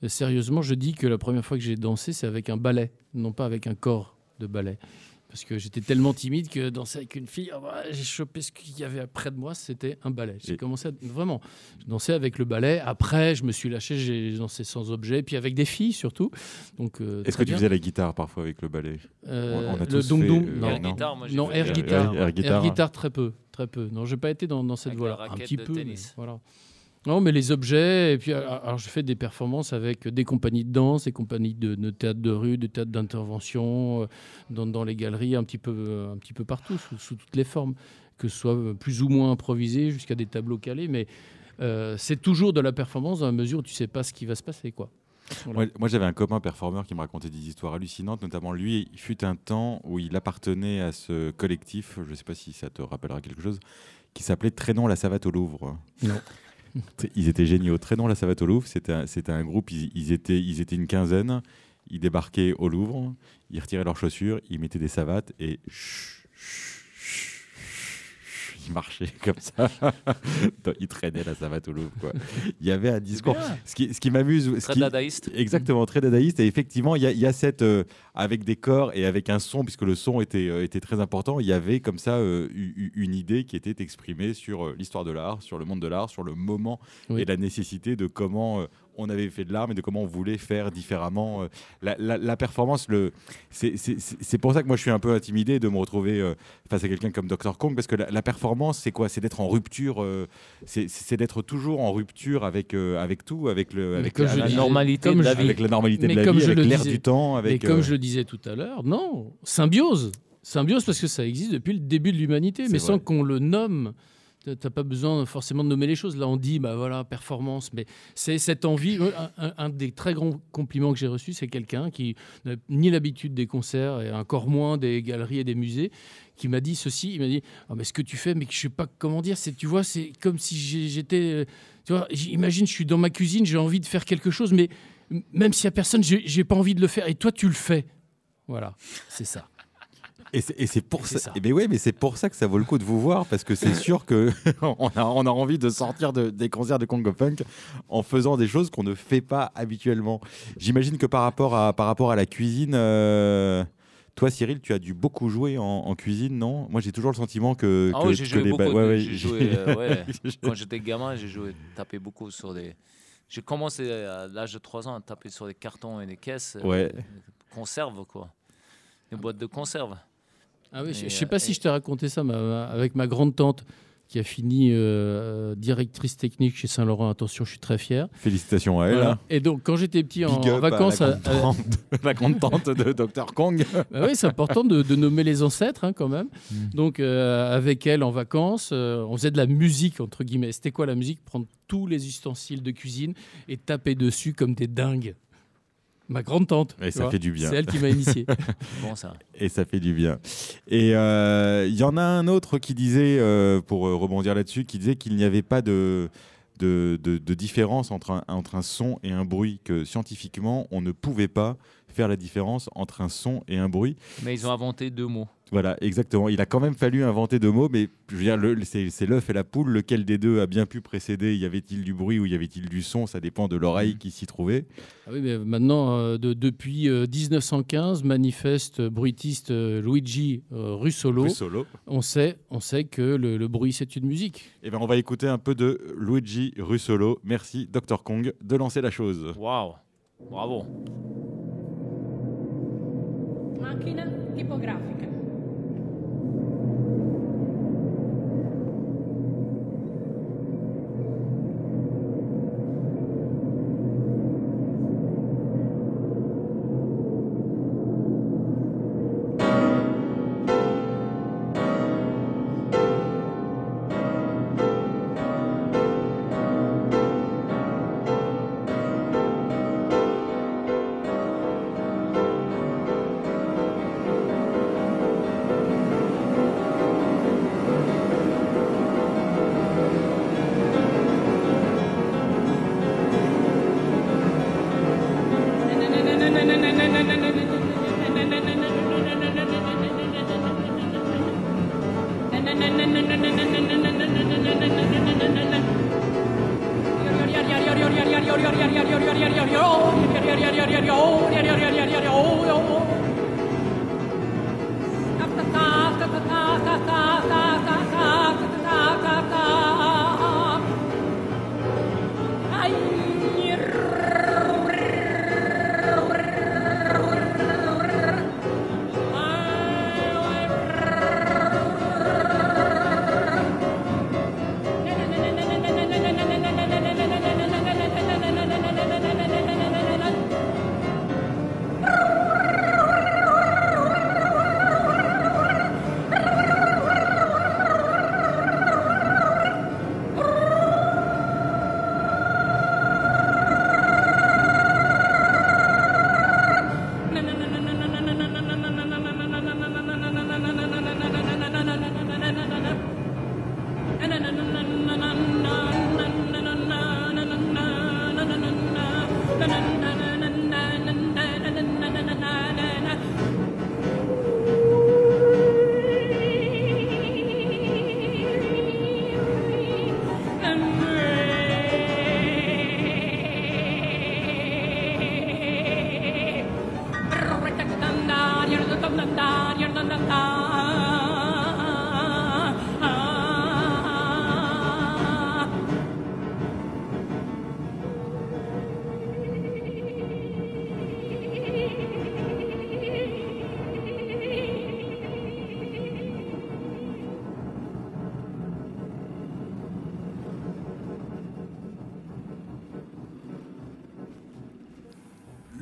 sérieusement, je dis que la première fois que j'ai dansé, c'est avec un ballet, non pas avec un corps de ballet. Parce que j'étais tellement timide que danser avec une fille, ah bah, j'ai chopé ce qu'il y avait près de moi, c'était un ballet. J'ai commencé à, vraiment, je dansais avec le ballet. Après, je me suis lâché, j'ai dansé sans objet, puis avec des filles surtout. Donc, euh, est-ce que tu faisais la guitare parfois avec le ballet? Euh, on a le dong dong, euh, non. Air non. guitar, moi, j'ai Non, fait air air guitar. air guitar. Air guitar, très peu, très peu. Non, j'ai pas été dans, dans cette voie-là. Un petit de peu, mais voilà. Non, mais les objets. Et puis, alors, alors, je fais des performances avec des compagnies de danse, des compagnies de, de théâtre de rue, de théâtre d'intervention, euh, dans, dans les galeries, un petit peu, euh, un petit peu partout, sous, sous toutes les formes, que ce soit euh, plus ou moins improvisé, jusqu'à des tableaux calés. Mais euh, c'est toujours de la performance dans la mesure où tu sais pas ce qui va se passer, quoi. Voilà. Moi, moi, j'avais un copain performeur qui me racontait des histoires hallucinantes, notamment lui, il fut un temps où il appartenait à ce collectif, je ne sais pas si ça te rappellera quelque chose, qui s'appelait Traînons la savate au Louvre. Non. Ils étaient géniaux. Traînons la savate au Louvre, c'était un, groupe, ils, étaient, une quinzaine, ils débarquaient au Louvre, ils retiraient leurs chaussures, ils mettaient des savates et chut, chut, ils marchaient comme ça. ils traînaient la savate au Louvre. Quoi. Il y avait un discours. Ce qui, ce qui m'amuse, Très qui, dadaïste. Exactement, très dadaïste. Et effectivement, il y, a- il y a cette. euh, avec des corps et avec un son, puisque le son était, euh, était très important, il y avait comme ça euh, une idée qui était exprimée sur l'histoire de l'art, sur le monde de l'art, sur le moment Oui. et la nécessité de comment. On avait fait de l'art, mais de comment on voulait faire différemment. euh, la, la- la performance, le, c'est, pour ça que moi je suis un peu intimidé de me retrouver euh, face à quelqu'un comme Dr. Kong, parce que la, la performance, c'est quoi? C'est d'être en rupture, euh, c'est, d'être toujours en rupture avec, avec tout, avec, le, Mais avec comme la, disais- normalité comme de la vie. avec la normalité Mais de la comme vie, avec l'air du temps, Mais avec. comme euh, je le disais tout à l'heure, non, symbiose. Symbiose parce que ça existe depuis le début de l'humanité, mais sans qu'on le nomme. T'as t'as pas besoin forcément de nommer les choses. Là, on dit, bah voilà, performance. Mais c'est cette envie. Un, des très grands compliments que j'ai reçus, c'est quelqu'un qui n'a ni l'habitude des concerts et encore moins des galeries et des musées, qui m'a dit ceci. Il m'a dit, ah, mais ce que tu fais, mais que je sais pas comment dire. C'est, tu vois, c'est comme si j'étais. Tu vois, j'imagine, je suis dans ma cuisine, j'ai envie de faire quelque chose, mais même s'il y a personne, j'ai pas envie de le faire. Et toi, tu le fais. Voilà, c'est ça. Et c'est- et pour ça. ça. eh ben ouais, mais c'est pour ça que ça vaut le coup de vous voir parce que c'est sûr que on a, on a envie de sortir de- des concerts de Congo Punk en faisant des choses qu'on ne fait pas habituellement. J'imagine que par rapport à par rapport à la cuisine. euh, Toi, Cyril, tu as dû beaucoup jouer en, en cuisine, non? Moi, j'ai toujours le sentiment que. Ah que- oui, j'ai que joué les ba- beaucoup. ouais, ouais, j'ai j'ai- joué, euh, ouais. Quand j'étais gamin, j'ai joué, tapé beaucoup sur des. J'ai commencé à l'âge de 3 ans à taper sur des cartons et des caisses. euh, Ouais. conserves, quoi. Des boîtes de conserve. Ah oui, je je sais euh, pas si et- je t'ai raconté ça ma- ma- avec ma grande tante qui a fini euh, directrice technique chez Saint-Laurent. Attention, je suis très fier. Félicitations à elle. Voilà. hein. Et donc, quand j'étais petit en, en à vacances, la à- la grande tante de Dr Kong. Bah oui, c'est important de, de nommer les ancêtres hein, quand même. Mm. Donc euh, avec elle en vacances, euh, on faisait de la musique entre guillemets. C'était quoi la musique? Prendre tous les ustensiles de cuisine et taper dessus comme des dingues. Ma grande tante. Et ça vois. fait du bien. C'est elle qui m'a initié. Bon, ça? Et ça fait du bien. Et euh, il y en a un autre qui disait, euh, pour euh, rebondir là-dessus, qui disait qu'il n'y avait pas de, de, de- de différence entre un, entre un son et un bruit, que scientifiquement, on ne pouvait pas faire la différence entre un son et un bruit. Mais ils ont inventé deux mots. Voilà, exactement. Il a quand même fallu inventer deux mots, mais je veux dire, le- c'est l'œuf et la poule. Lequel des deux a bien pu précéder? Y avait-il du bruit ou y avait-il du son? Ça dépend de l'oreille qui s'y trouvait. Ah oui, mais maintenant, euh, de- depuis euh, 1915, manifeste bruitiste euh, Luigi euh, Russolo, Plus solo. on sait, on sait que le, le bruit c'est une musique. Et ben, on va écouter un peu de Luigi Russolo. Merci, Dr Kong, de lancer la chose. Waouh Bravo Macchina tipografica.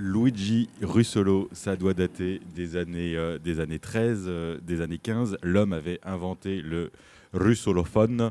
Luigi Russolo, ça doit dater des années, euh, des années 13, euh, des années 15. L'homme avait inventé le russolophone,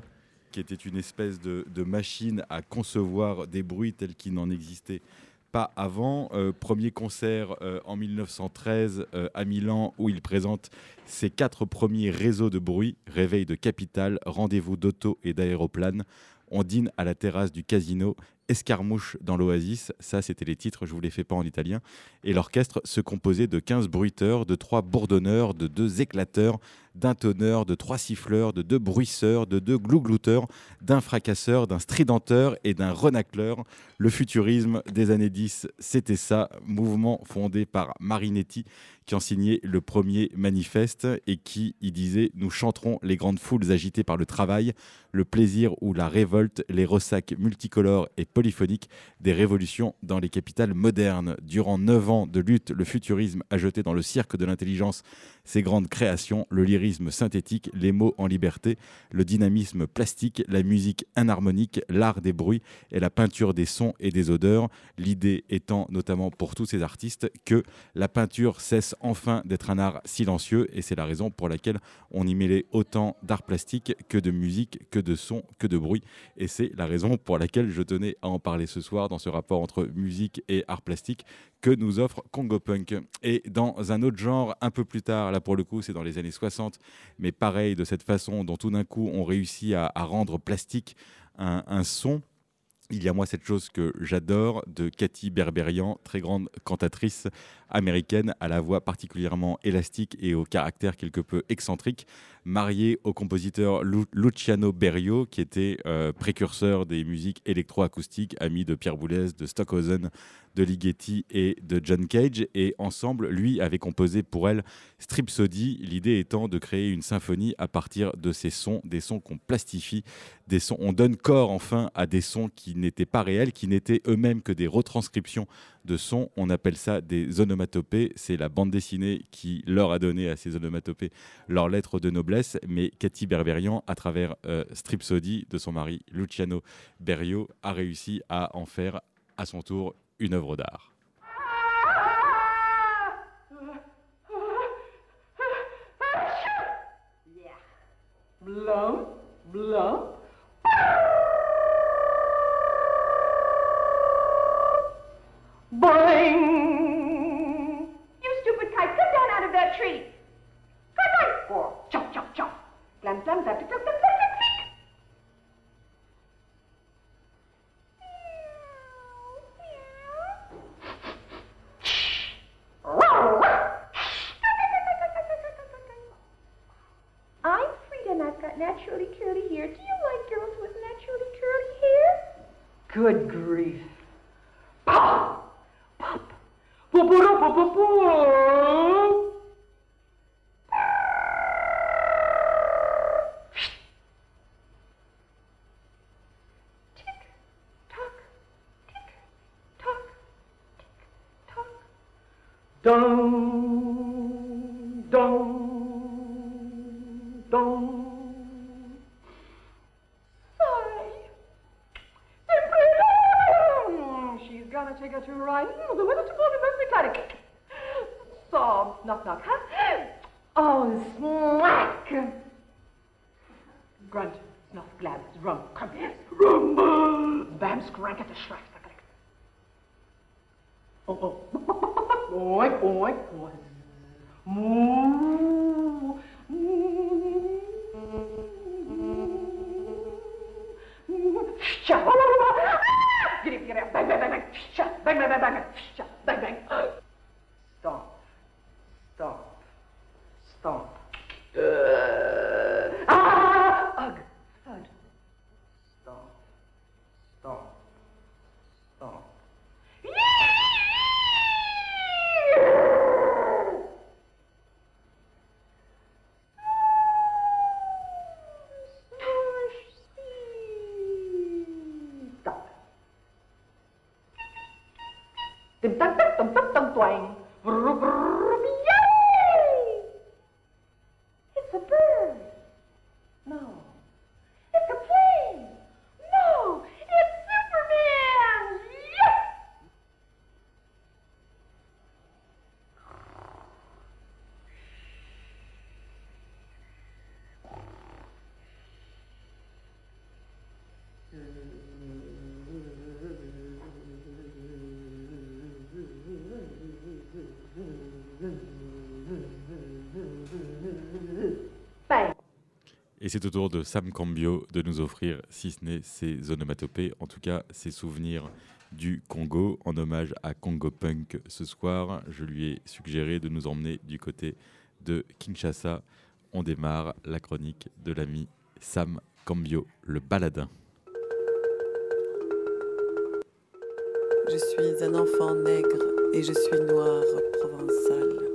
qui était une espèce de, machine à concevoir des bruits tels qu'il n'en existait pas avant. Euh, premier concert en 1913 euh, à Milan, où il présente ses quatre premiers réseaux de bruit réveil de capitale, rendez-vous d'auto et d'aéroplane. On dîne à la terrasse du casino Escarmouche dans l'Oasis, ça c'était les titres, je vous les fais pas en italien. Et l'orchestre se composait de 15 bruiteurs, de 3 bourdonneurs, de 2 éclateurs, d'un tonneur, de 3 siffleurs, de 2 bruisseurs, de 2 glouglouteurs, d'un fracasseur, d'un stridenteur et d'un renacleur. Le futurisme des années 10, c'était ça, mouvement fondé par Marinetti qui ont signé le premier manifeste et qui y disaient Nous chanterons les grandes foules agitées par le travail, le plaisir ou la révolte, les ressacs multicolores et polyphoniques des révolutions dans les capitales modernes. Durant neuf ans de lutte, le futurisme a jeté dans le cirque de l'intelligence ses grandes créations, le lyrisme synthétique, les mots en liberté, le dynamisme plastique, la musique inharmonique, l'art des bruits et la peinture des sons et des odeurs. L'idée étant notamment pour tous ces artistes que la peinture cesse enfin d'être un art silencieux et c'est la raison pour laquelle on y mêlait autant d'art plastique que de musique, que de son, que de bruit. Et c'est la raison pour laquelle je tenais à en parler ce soir dans ce rapport entre musique et art plastique que nous offre Congo Punk. Et dans un autre genre, un peu plus tard, là pour le coup c'est dans les années 60, mais pareil, de cette façon dont tout d'un coup on réussit à, rendre plastique un son. Il y a moi cette chose que j'adore de Cathy Berberian, très grande cantatrice américaine à la voix particulièrement élastique et au caractère quelque peu excentrique, mariée au compositeur Lu- Luciano Berio, qui était euh, précurseur des musiques électroacoustiques, ami de Pierre Boulez, de Stockhausen, de Ligeti et de John Cage. Et ensemble, lui avait composé pour elle Stripsody, l'idée étant de créer une symphonie à partir de ces sons, des sons qu'on plastifie, des sons, on donne corps enfin à des sons qui n'étaient pas réels, qui n'étaient eux-mêmes que des retranscriptions de sons. On appelle ça des onomatopées. C'est la bande dessinée qui leur a donné à ces onomatopées leur lettre de noblesse. Mais Cathy Berberian, à travers euh, Stripsody de son mari Luciano Berio, a réussi à en faire à son tour une œuvre d'art. Boing! You stupid kite, come down out of that tree. Good night, for jump, jump, jump. Glam, glam, zap, zap, zap, zap, zap, zap. I'm Frida and I've got naturally curly hair. Do you like girls with naturally curly hair? Good grief. Pop! Bubur pupu, bubur? Et c'est au tour de Sam Cambio de nous offrir, si ce n'est ses onomatopées, en tout cas ses souvenirs du Congo, en hommage à Congo Punk ce soir. Je lui ai suggéré de nous emmener du côté de Kinshasa. On démarre la chronique de l'ami Sam Cambio, le baladin. Je suis un enfant nègre et je suis noir provençal.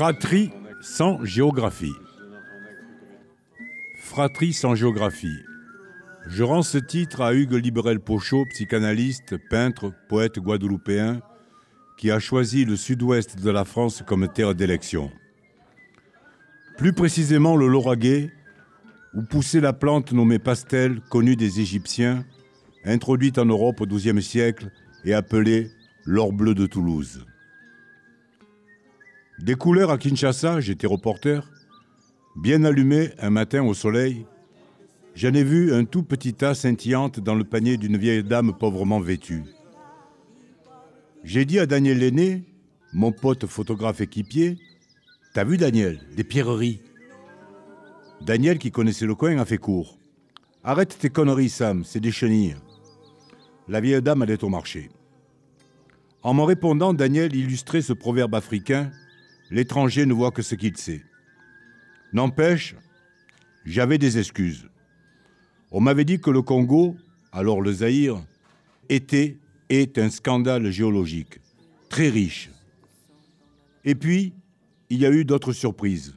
Fratrie sans géographie. Fratrie sans géographie. Je rends ce titre à Hugues Librel Pochot, psychanalyste, peintre, poète guadeloupéen, qui a choisi le sud-ouest de la France comme terre d'élection. Plus précisément le Lauragais, où poussait la plante nommée pastel, connue des Égyptiens, introduite en Europe au XIIe siècle et appelée l'or bleu de Toulouse. Des couleurs à Kinshasa, j'étais reporter, bien allumées un matin au soleil, j'en ai vu un tout petit tas scintillante dans le panier d'une vieille dame pauvrement vêtue. J'ai dit à Daniel Lenné, mon pote photographe équipier, T'as vu Daniel Des pierreries? Daniel, qui connaissait le coin, a fait court. Arrête tes conneries, Sam, c'est des chenilles. La vieille dame allait au marché. En me répondant, Daniel illustrait ce proverbe africain L'étranger ne voit que ce qu'il sait. N'empêche, j'avais des excuses. On m'avait dit que le Congo, alors le Zaïre, était, est un scandale géologique, très riche. Et puis, il y a eu d'autres surprises,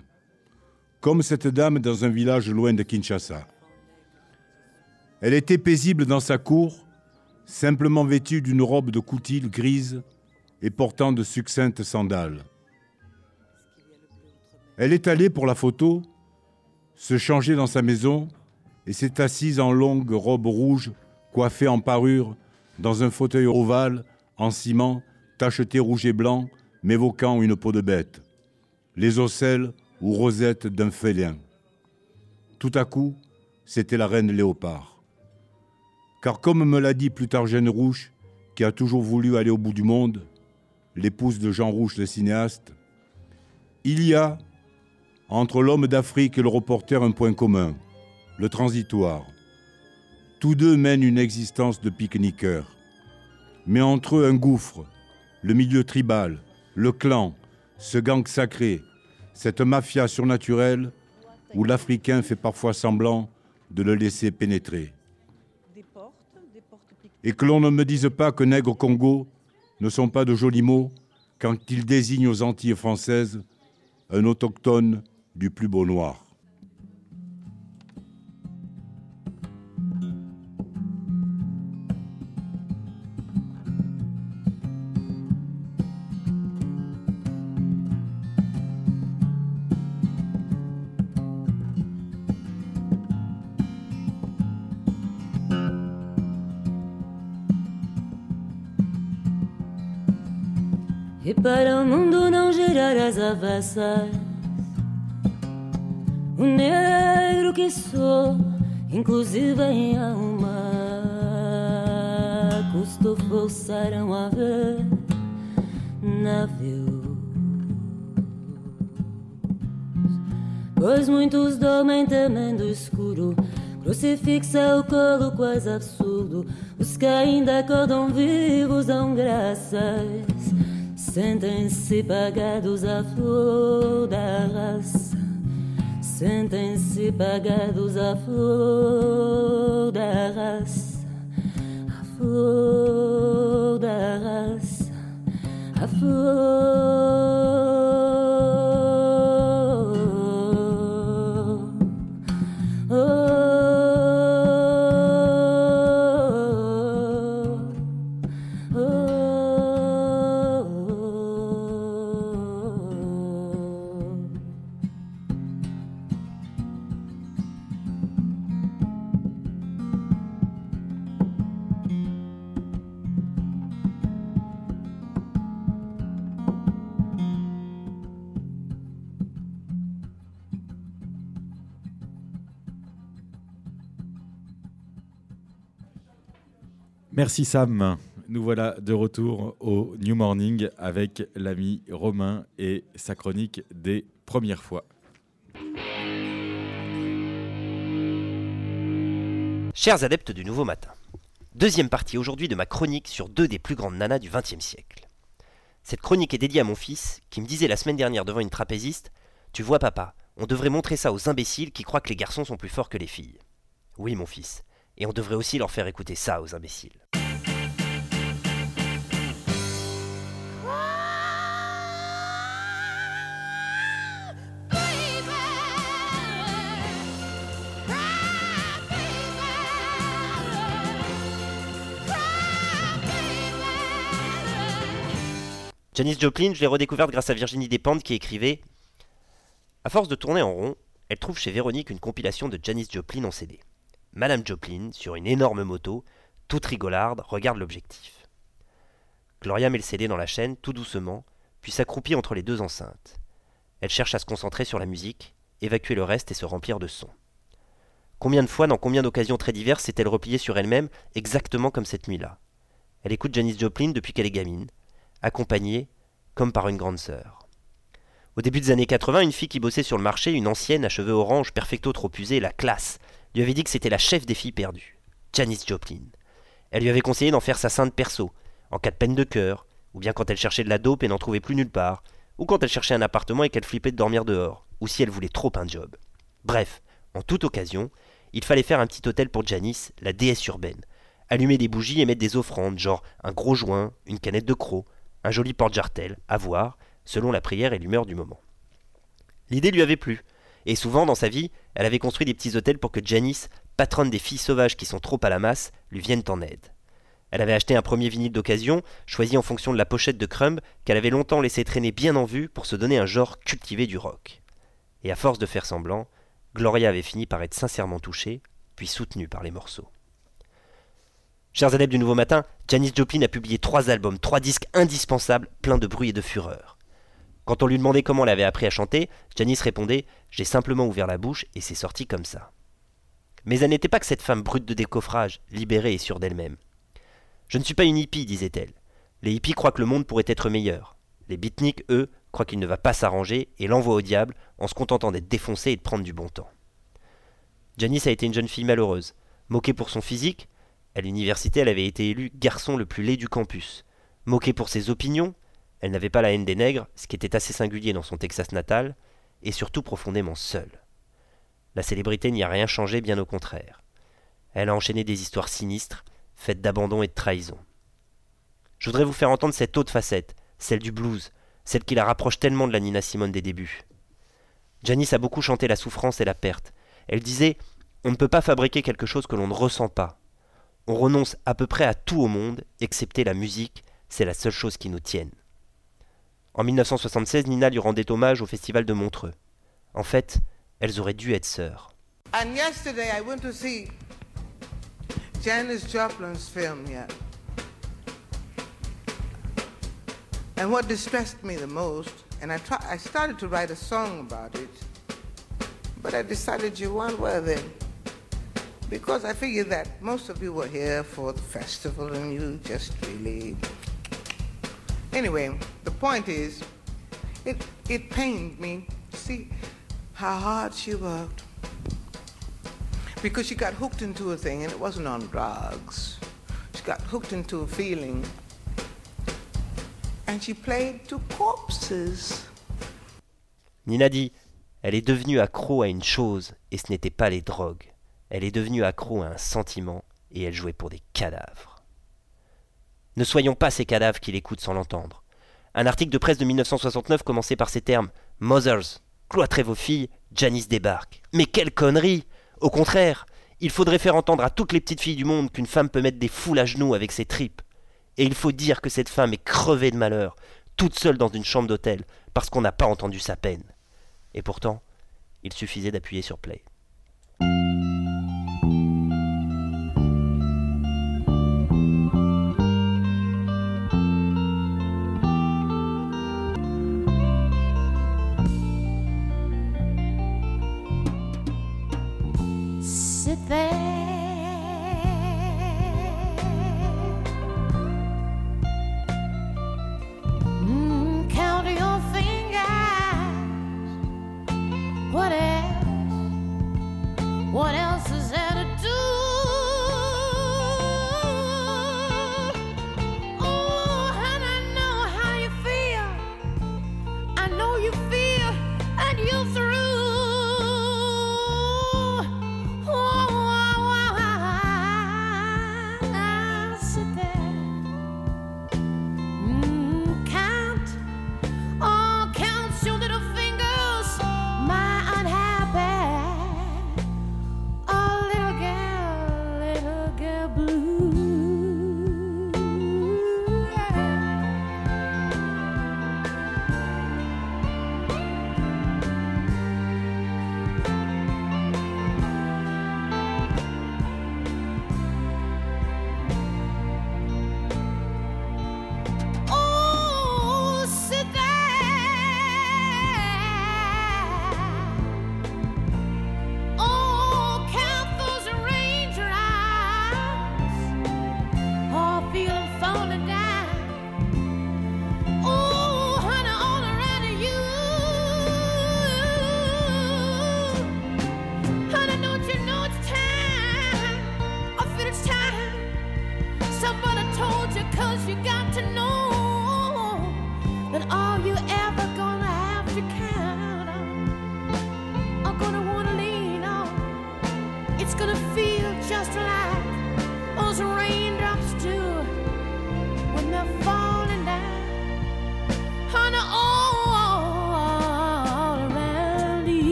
comme cette dame dans un village loin de Kinshasa. Elle était paisible dans sa cour, simplement vêtue d'une robe de coutil grise et portant de succinctes sandales. Elle est allée pour la photo, se changer dans sa maison et s'est assise en longue robe rouge, coiffée en parure, dans un fauteuil ovale, en ciment, tacheté rouge et blanc, m'évoquant une peau de bête, les ocelles ou rosettes d'un félin. Tout à coup, c'était la reine Léopard. Car comme me l'a dit plus tard Jeanne Rouge, qui a toujours voulu aller au bout du monde, l'épouse de Jean Rouge le cinéaste, il y a, entre l'homme d'Afrique et le reporter, un point commun, le transitoire. Tous deux mènent une existence de pique-niqueurs. Mais entre eux un gouffre, le milieu tribal, le clan, ce gang sacré, cette mafia surnaturelle où l'Africain fait parfois semblant de le laisser pénétrer. Et que l'on ne me dise pas que nègre Congo ne sont pas de jolis mots quand ils désignent aux Antilles françaises un autochtone du plus beau noir. E para o mundo não girar as avessas O negro que sou, inclusive em alma Custou forçaram a ver navios Pois muitos dormem temendo o escuro Crucifixa o colo quase absurdo Os que ainda acordam vivos dão graças Sentem-se pagados à flor da raça. Sentem-se pagados à flor da raça. A flor da raça. A flor. Merci Sam. Nous voilà de retour au New Morning avec l'ami Romain et sa chronique des premières fois. Chers adeptes du nouveau matin, deuxième partie aujourd'hui de ma chronique sur deux des plus grandes nanas du XXe siècle. Cette chronique est dédiée à mon fils qui me disait la semaine dernière devant une trapéziste Tu vois, papa, on devrait montrer ça aux imbéciles qui croient que les garçons sont plus forts que les filles. Oui, mon fils, et on devrait aussi leur faire écouter ça aux imbéciles. Janis Joplin, je l'ai redécouverte grâce à Virginie Despentes qui écrivait À force de tourner en rond, elle trouve chez Véronique une compilation de Janis Joplin en CD. Madame Joplin, sur une énorme moto, toute rigolarde, regarde l'objectif. Gloria met le CD dans la chaîne, tout doucement, puis s'accroupit entre les deux enceintes. Elle cherche à se concentrer sur la musique, évacuer le reste et se remplir de sons. Combien de fois, dans combien d'occasions très diverses, s'est-elle repliée sur elle-même, exactement comme cette nuit-là? Elle écoute Janis Joplin depuis qu'elle est gamine, accompagnée comme par une grande sœur. Au début des années 80, une fille qui bossait sur le marché, une ancienne à cheveux orange, perfecto trop usée, la classe, lui avait dit que c'était la chef des filles perdues, Janis Joplin. Elle lui avait conseillé d'en faire sa sainte perso, en cas de peine de cœur, ou bien quand elle cherchait de la dope et n'en trouvait plus nulle part, ou quand elle cherchait un appartement et qu'elle flippait de dormir dehors, ou si elle voulait trop un job. Bref, en toute occasion, il fallait faire un petit hôtel pour Janice, la déesse urbaine. Allumer des bougies et mettre des offrandes, genre un gros joint, une canette de croc, un joli porte-jartel, à voir, selon la prière et l'humeur du moment. L'idée lui avait plu, et souvent dans sa vie, elle avait construit des petits hôtels pour que Janice, patronne des filles sauvages qui sont trop à la masse, lui vienne en aide. Elle avait acheté un premier vinyle d'occasion, choisi en fonction de la pochette de Crumb, qu'elle avait longtemps laissé traîner bien en vue pour se donner un genre cultivé du rock. Et à force de faire semblant, Gloria avait fini par être sincèrement touchée, puis soutenue par les morceaux. Chers adeptes du Nouveau Matin, Janis Joplin a publié trois albums, trois disques indispensables, pleins de bruit et de fureur. Quand on lui demandait comment elle avait appris à chanter, Janis répondait J'ai simplement ouvert la bouche et c'est sorti comme ça. Mais elle n'était pas que cette femme brute de décoffrage, libérée et sûre d'elle-même. Je ne suis pas une hippie, disait-elle. Les hippies croient que le monde pourrait être meilleur. Les beatniks, eux, croient qu'il ne va pas s'arranger et l'envoient au diable en se contentant d'être défoncé et de prendre du bon temps. Janice a été une jeune fille malheureuse, moquée pour son physique. À l'université, elle avait été élue garçon le plus laid du campus. Moquée pour ses opinions, elle n'avait pas la haine des nègres, ce qui était assez singulier dans son Texas natal, et surtout profondément seule. La célébrité n'y a rien changé, bien au contraire. Elle a enchaîné des histoires sinistres, faites d'abandon et de trahison. Je voudrais vous faire entendre cette autre facette, celle du blues, celle qui la rapproche tellement de la Nina Simone des débuts. Janice a beaucoup chanté la souffrance et la perte. Elle disait On ne peut pas fabriquer quelque chose que l'on ne ressent pas. On renonce à peu près à tout au monde, excepté la musique, c'est la seule chose qui nous tienne. En 1976, Nina lui rendait hommage au festival de Montreux. En fait, elles auraient dû être sœurs. And yesterday I went to see Janis Joplin's film here. And what distressed me the most, and I, try, I started to write a song about it, but I decided you weren't worthy. Because I figured that most of you were here for the festival and you just really. Anyway, the point is, it, it pained me to see how hard she worked. Because she got hooked into a thing and it wasn't on drugs. She got hooked into a feeling. And she played to corpses. Nina dit Elle est devenue accro à une chose, et ce n'était pas les drogues. Elle est devenue accro à un sentiment, et elle jouait pour des cadavres. Ne soyons pas ces cadavres qui l'écoutent sans l'entendre. Un article de presse de 1969 commençait par ces termes Mothers, cloîtrez vos filles, Janice débarque. Mais quelle connerie Au contraire, il faudrait faire entendre à toutes les petites filles du monde qu'une femme peut mettre des foules à genoux avec ses tripes. Et il faut dire que cette femme est crevée de malheur, toute seule dans une chambre d'hôtel, parce qu'on n'a pas entendu sa peine. Et pourtant, il suffisait d'appuyer sur play. Mm, what else? What else is there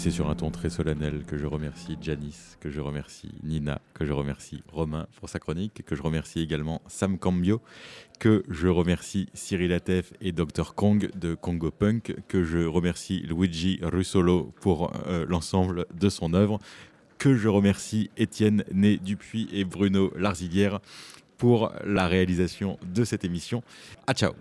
c'est sur un ton très solennel que je remercie Janice, que je remercie Nina, que je remercie Romain pour sa chronique, que je remercie également Sam Cambio, que je remercie Cyril Atef et Dr Kong de Congo Punk, que je remercie Luigi Russolo pour euh, l'ensemble de son œuvre, que je remercie Étienne Né Dupuis et Bruno Larzilière pour la réalisation de cette émission. À ciao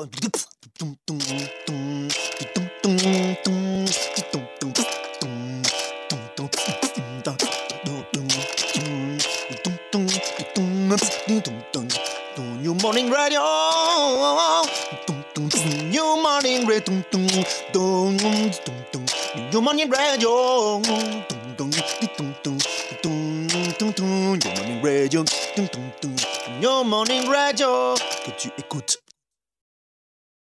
Radio. New Morning Radio. New Morning Radio. New Morning Radio. New Morning Radio. Que tu écoutes.